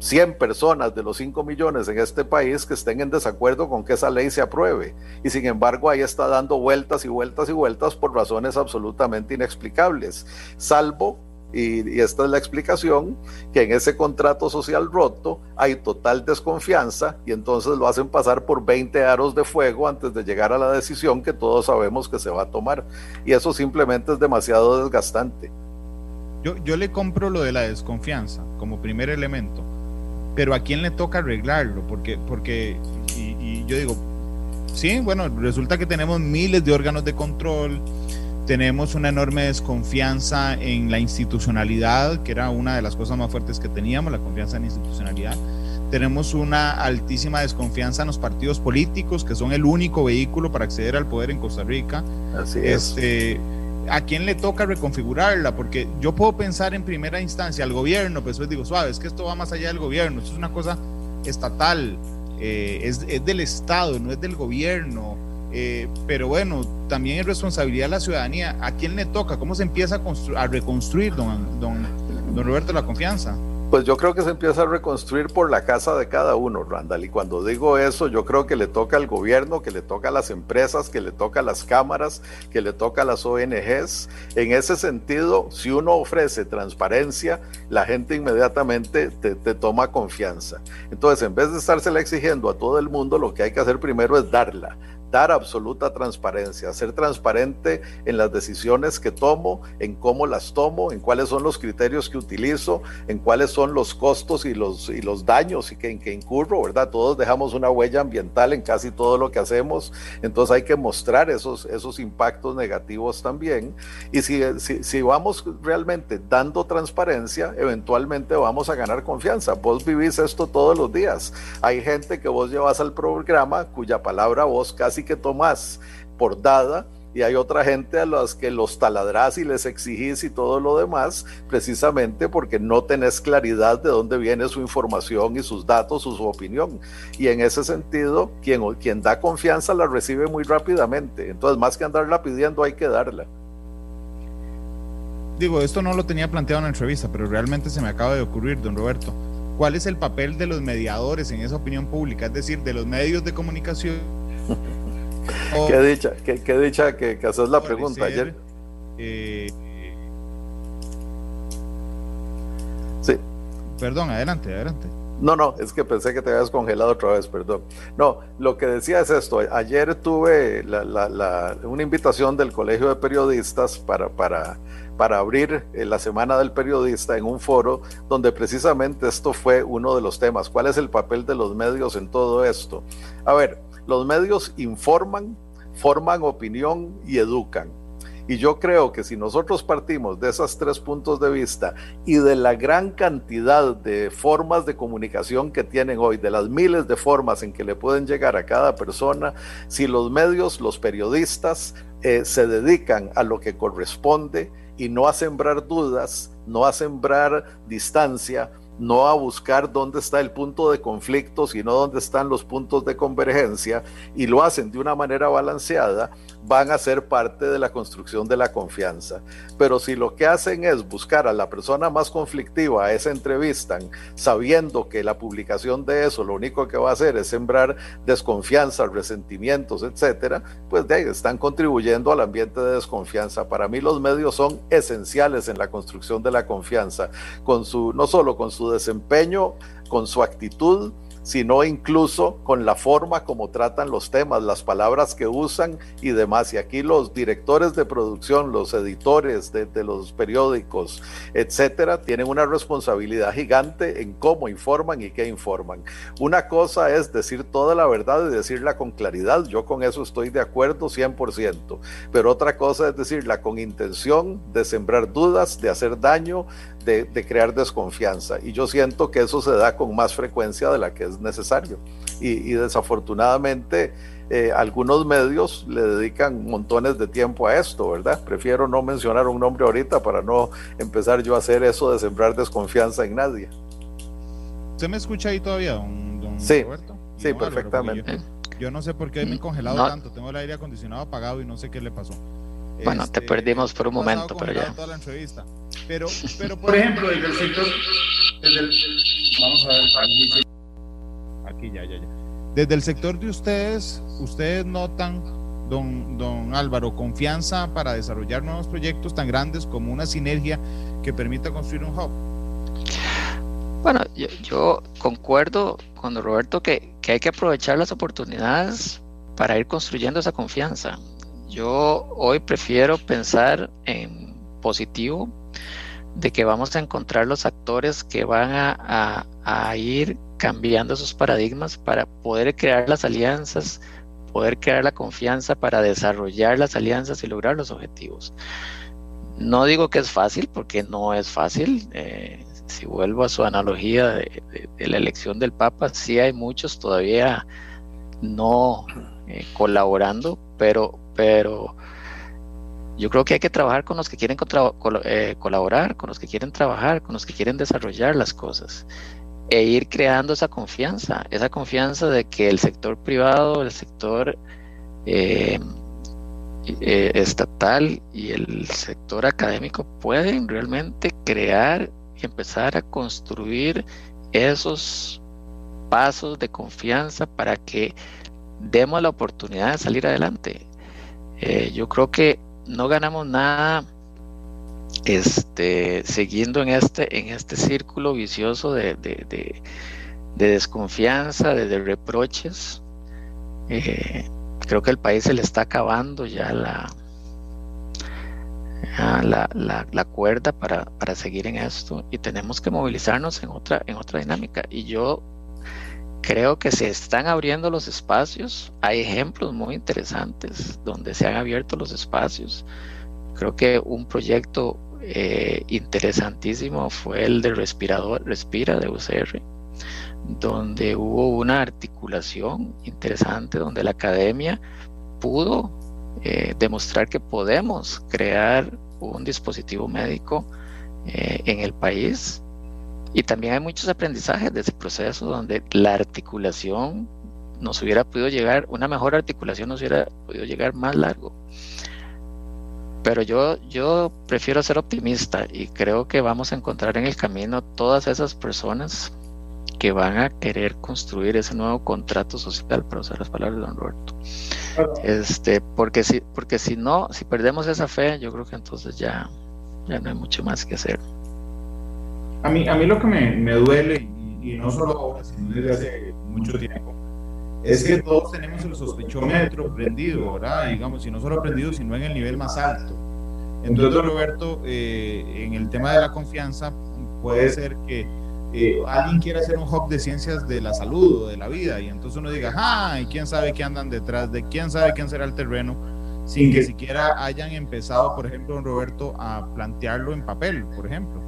100 personas de los 5 millones en este país que estén en desacuerdo con que esa ley se apruebe. Y sin embargo ahí está dando vueltas y vueltas y vueltas por razones absolutamente inexplicables, salvo, y, esta es la explicación, que en ese contrato social roto hay total desconfianza y entonces lo hacen pasar por 20 aros de fuego antes de llegar a la decisión que todos sabemos que se va a tomar. Y eso simplemente es demasiado desgastante. Yo, yo le compro lo de la desconfianza como primer elemento pero ¿a quién le toca arreglarlo? Porque, porque y, yo digo, sí, bueno, resulta que tenemos miles de órganos de control, tenemos una enorme desconfianza en la institucionalidad, que era una de las cosas más fuertes que teníamos, la confianza en la institucionalidad. Tenemos una altísima desconfianza en los partidos políticos, que son el único vehículo para acceder al poder en Costa Rica. Así es. Este, ¿a quién le toca reconfigurarla? Porque yo puedo pensar en primera instancia al gobierno, pero después digo, suave, es que esto va más allá del gobierno, esto es una cosa estatal, eh, es, del Estado, no es del gobierno. Eh, pero bueno, también es responsabilidad de la ciudadanía. ¿A quién le toca? ¿Cómo se empieza a, a reconstruir, don, don, don Roberto, la confianza? Pues yo creo que se empieza a reconstruir por la casa de cada uno, Randall. Y cuando digo eso, yo creo que le toca al gobierno, que le toca a las empresas, que le toca a las cámaras, que le toca a las ONGs. En ese sentido, si uno ofrece transparencia, la gente inmediatamente te, toma confianza. Entonces, en vez de estársela exigiendo a todo el mundo, lo que hay que hacer primero es darla dar absoluta transparencia, ser transparente en las decisiones que tomo, en cómo las tomo, en cuáles son los criterios que utilizo, en cuáles son los costos y los, y los daños y que, en que incurro, ¿verdad? Todos dejamos una huella ambiental en casi todo lo que hacemos, entonces hay que mostrar esos, esos impactos negativos también. Y si, si, si vamos realmente dando transparencia, eventualmente vamos a ganar confianza. Vos vivís esto todos los días. Hay gente que vos llevas al programa cuya palabra vos casi que tomás por dada y hay otra gente a las que los taladrás y les exigís y todo lo demás, precisamente porque no tenés claridad de dónde viene su información y sus datos o su opinión. Y en ese sentido, quien, quien da confianza la recibe muy rápidamente. Entonces, más que andarla pidiendo, hay que darla. Digo, esto no lo tenía planteado en la entrevista, pero realmente se me acaba de ocurrir, don Roberto. ¿Cuál es el papel de los mediadores en esa opinión pública? Es decir, de los medios de comunicación qué dicha, qué, dicha que, que, haces la pregunta ayer. Eh, sí. Perdón, adelante, adelante. No, no, es que pensé que te habías congelado otra vez, perdón. No, lo que decía es esto. Ayer tuve una invitación del Colegio de Periodistas para, para, para abrir eh, la Semana del Periodista en un foro donde precisamente esto fue uno de los temas. ¿Cuál es el papel de los medios en todo esto? A ver, los medios informan, forman opinión y educan. Y yo creo que si nosotros partimos de esos tres puntos de vista y de la gran cantidad de formas de comunicación que tienen hoy, de las miles de formas en que le pueden llegar a cada persona, si los medios, los periodistas eh, se dedican a lo que corresponde y no a sembrar dudas, no a sembrar distancia, no a buscar dónde está el punto de conflicto, sino dónde están los puntos de convergencia, y lo hacen de una manera balanceada, van a ser parte de la construcción de la confianza. Pero si lo que hacen es buscar a la persona más conflictiva, a esa entrevistan, sabiendo que la publicación de eso lo único que va a hacer es sembrar desconfianza, resentimientos, etcétera, pues de ahí están contribuyendo al ambiente de desconfianza. Para mí los medios son esenciales en la construcción de la confianza, con su, no solo con su desempeño, con su actitud, sino incluso con la forma como tratan los temas, las palabras que usan y demás. Y aquí los directores de producción, los editores de, los periódicos, etcétera, tienen una responsabilidad gigante en cómo informan y qué informan. Una cosa es decir toda la verdad y decirla con claridad, yo con eso estoy de acuerdo 100%, pero otra cosa es decirla con intención de sembrar dudas, de hacer daño, de, crear desconfianza. Y yo siento que eso se da con más frecuencia de la que es necesario. Y, desafortunadamente eh, algunos medios le dedican montones de tiempo a esto, ¿verdad? Prefiero no mencionar un nombre ahorita para no empezar yo a hacer eso de sembrar desconfianza en nadie. ¿Usted me escucha ahí todavía, don, sí, Roberto? Sí, perfectamente. Yo, no sé por qué me he congelado tanto, tengo el aire acondicionado apagado y no sé qué le pasó. Bueno, te este, perdimos por un momento, pero ya. Toda la entrevista. Pero, pero por, ejemplo, desde el sector. vamos a ver, aquí ya, ya, ya. Desde el sector de ustedes, ¿ustedes notan, don, don Álvaro, confianza para desarrollar nuevos proyectos tan grandes como una sinergia que permita construir un hub? Bueno, yo, yo concuerdo con Roberto que, que hay que aprovechar las oportunidades para ir construyendo esa confianza. Yo hoy prefiero pensar en positivo de que vamos a encontrar los actores que van a, ir cambiando esos paradigmas para poder crear las alianzas, poder crear la confianza para desarrollar las alianzas y lograr los objetivos. No digo que es fácil, porque no es fácil. Eh, si vuelvo a su analogía de, la elección del Papa, sí hay muchos todavía no eh, colaborando, pero, pero yo creo que hay que trabajar con los que quieren eh, colaborar, con los que quieren trabajar, con los que quieren desarrollar las cosas e ir creando esa confianza, esa confianza de que el sector privado, el sector eh, eh, estatal y el sector académico pueden realmente crear y empezar a construir esos pasos de confianza para que demos la oportunidad de salir adelante. Eh, yo creo que no ganamos nada este, siguiendo en este, en este círculo vicioso de, de, desconfianza, de, reproches. Eh, creo que el país se le está acabando ya la, la, la, cuerda para, para, seguir en esto y tenemos que movilizarnos en otra, en otra dinámica. Y yo creo que se están abriendo los espacios. Hay ejemplos muy interesantes donde se han abierto los espacios. Creo que un proyecto eh, interesantísimo fue el de respirador, Respira de UCR, donde hubo una articulación interesante, donde la academia pudo eh, demostrar que podemos crear un dispositivo médico eh, en el país. Y también hay muchos aprendizajes de ese proceso donde la articulación nos hubiera podido llegar, una mejor articulación nos hubiera podido llegar más largo. Pero yo, yo prefiero ser optimista y creo que vamos a encontrar en el camino todas esas personas que van a querer construir ese nuevo contrato social, para usar las palabras de don Roberto. Este, porque si, porque si no, si perdemos esa fe, yo creo que entonces ya, ya no hay mucho más que hacer. A mí, a mí lo que me, me duele, y, no solo ahora, sino desde hace mucho tiempo, es que todos tenemos el sospechómetro prendido, ¿verdad? Digamos, y no solo prendido, sino en el nivel más alto. Entonces, Roberto, eh, en el tema de la confianza, puede ser que eh, alguien quiere hacer un hub de ciencias de la salud o de la vida y entonces uno diga, ah, ¿y quién sabe qué andan detrás de quién sabe quién será el terreno? Sin que siquiera hayan empezado, por ejemplo, don Roberto, a plantearlo en papel, por ejemplo.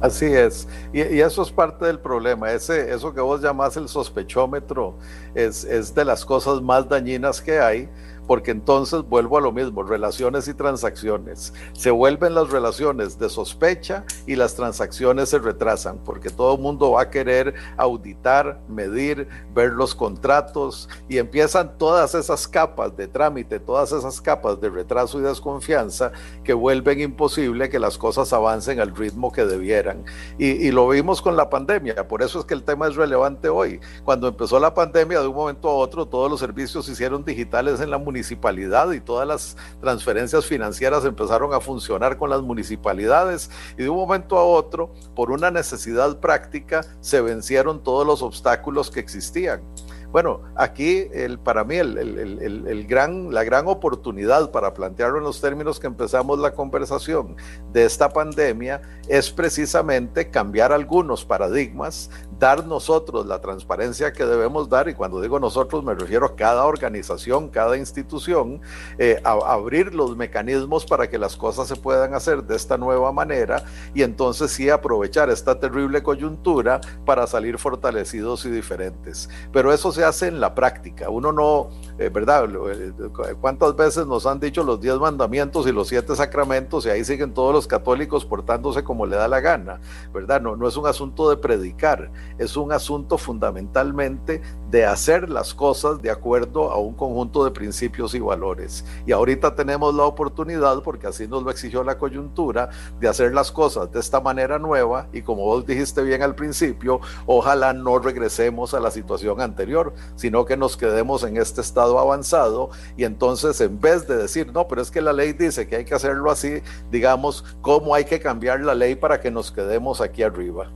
Así es, y, eso es parte del problema. Ese, eso que vos llamás el sospechómetro es, es de las cosas más dañinas que hay, porque entonces vuelvo a lo mismo, relaciones y transacciones. Se vuelven las relaciones de sospecha y las transacciones se retrasan, porque todo el mundo va a querer auditar, medir, ver los contratos y empiezan todas esas capas de trámite, todas esas capas de retraso y desconfianza que vuelven imposible que las cosas avancen al ritmo que debieran. Y, y lo vimos con la pandemia, por eso es que el tema es relevante hoy. Cuando empezó la pandemia, de un momento a otro, todos los servicios se hicieron digitales en la municipalidad municipalidad y todas las transferencias financieras empezaron a funcionar con las municipalidades y de un momento a otro, por una necesidad práctica, se vencieron todos los obstáculos que existían. Bueno, aquí el, para mí el, el, gran, la gran oportunidad para plantearlo en los términos que empezamos la conversación de esta pandemia es precisamente cambiar algunos paradigmas, dar nosotros la transparencia que debemos dar, y cuando digo nosotros me refiero a cada organización, cada institución, eh, abrir los mecanismos para que las cosas se puedan hacer de esta nueva manera y entonces sí aprovechar esta terrible coyuntura para salir fortalecidos y diferentes. Pero eso se hace en la práctica, uno no, eh, ¿verdad? Eh, ¿Cuántas veces nos han dicho los diez mandamientos y los siete sacramentos y ahí siguen todos los católicos portándose como le da la gana, ¿verdad? No, no es un asunto de predicar, es un asunto fundamentalmente de hacer las cosas de acuerdo a un conjunto de principios y valores. Y ahorita tenemos la oportunidad, porque así nos lo exigió la coyuntura, de hacer las cosas de esta manera nueva y como vos dijiste bien al principio, ojalá no regresemos a la situación anterior, sino que nos quedemos en este estado avanzado y entonces en vez de decir, no, pero es que la ley dice que hay que hacerlo así, digamos, ¿cómo hay que cambiar la ley para que nos quedemos aquí arriba?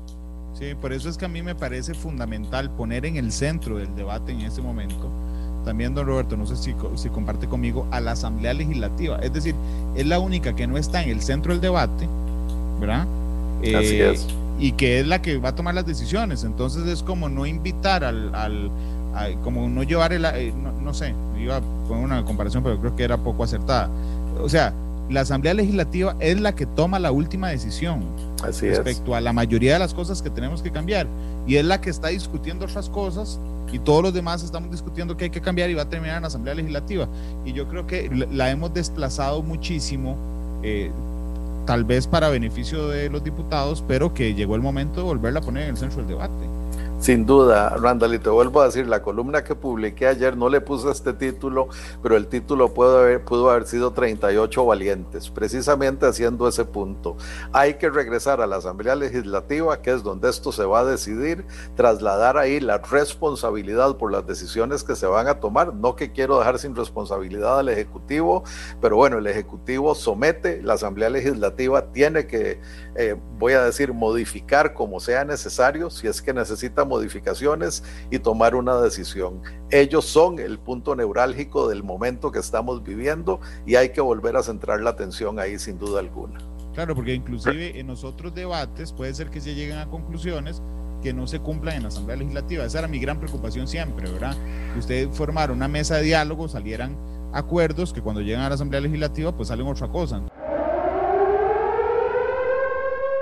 Sí, por eso es que a mí me parece fundamental poner en el centro del debate en este momento, también don Roberto, no sé si, si comparte conmigo, a la Asamblea Legislativa. Es decir, es la única que no está en el centro del debate, ¿verdad? Así eh, es. Y que es la que va a tomar las decisiones. Entonces es como no invitar al, al como no llevar el, eh, no, no, sé, iba a poner una comparación, pero creo que era poco acertada. O sea, la Asamblea Legislativa es la que toma la última decisión respecto a la mayoría de las cosas que tenemos que cambiar y es la que está discutiendo otras cosas y todos los demás estamos discutiendo que hay que cambiar y va a terminar en la Asamblea Legislativa. Y yo creo que la hemos desplazado muchísimo, eh, tal vez para beneficio de los diputados, pero que llegó el momento de volverla a poner en el centro del debate. Sin duda, Randall, y te vuelvo a decir, la columna que publiqué ayer no le puse este título, pero el título pudo haber, pudo haber sido 38 valientes, precisamente haciendo ese punto. Hay que regresar a la Asamblea Legislativa, que es donde esto se va a decidir, trasladar ahí la responsabilidad por las decisiones que se van a tomar. No que quiero dejar sin responsabilidad al Ejecutivo, pero bueno, el Ejecutivo somete, la Asamblea Legislativa tiene que, eh, voy a decir, modificar como sea necesario, si es que necesita modificaciones y tomar una decisión. Ellos son el punto neurálgico del momento que estamos viviendo y hay que volver a centrar la atención ahí sin duda alguna. Claro, porque inclusive en los otros debates puede ser que se lleguen a conclusiones que no se cumplan en la Asamblea Legislativa. Esa era mi gran preocupación siempre, ¿verdad? Que usted formara una mesa de diálogo, salieran acuerdos que cuando llegan a la Asamblea Legislativa pues salen otra cosa.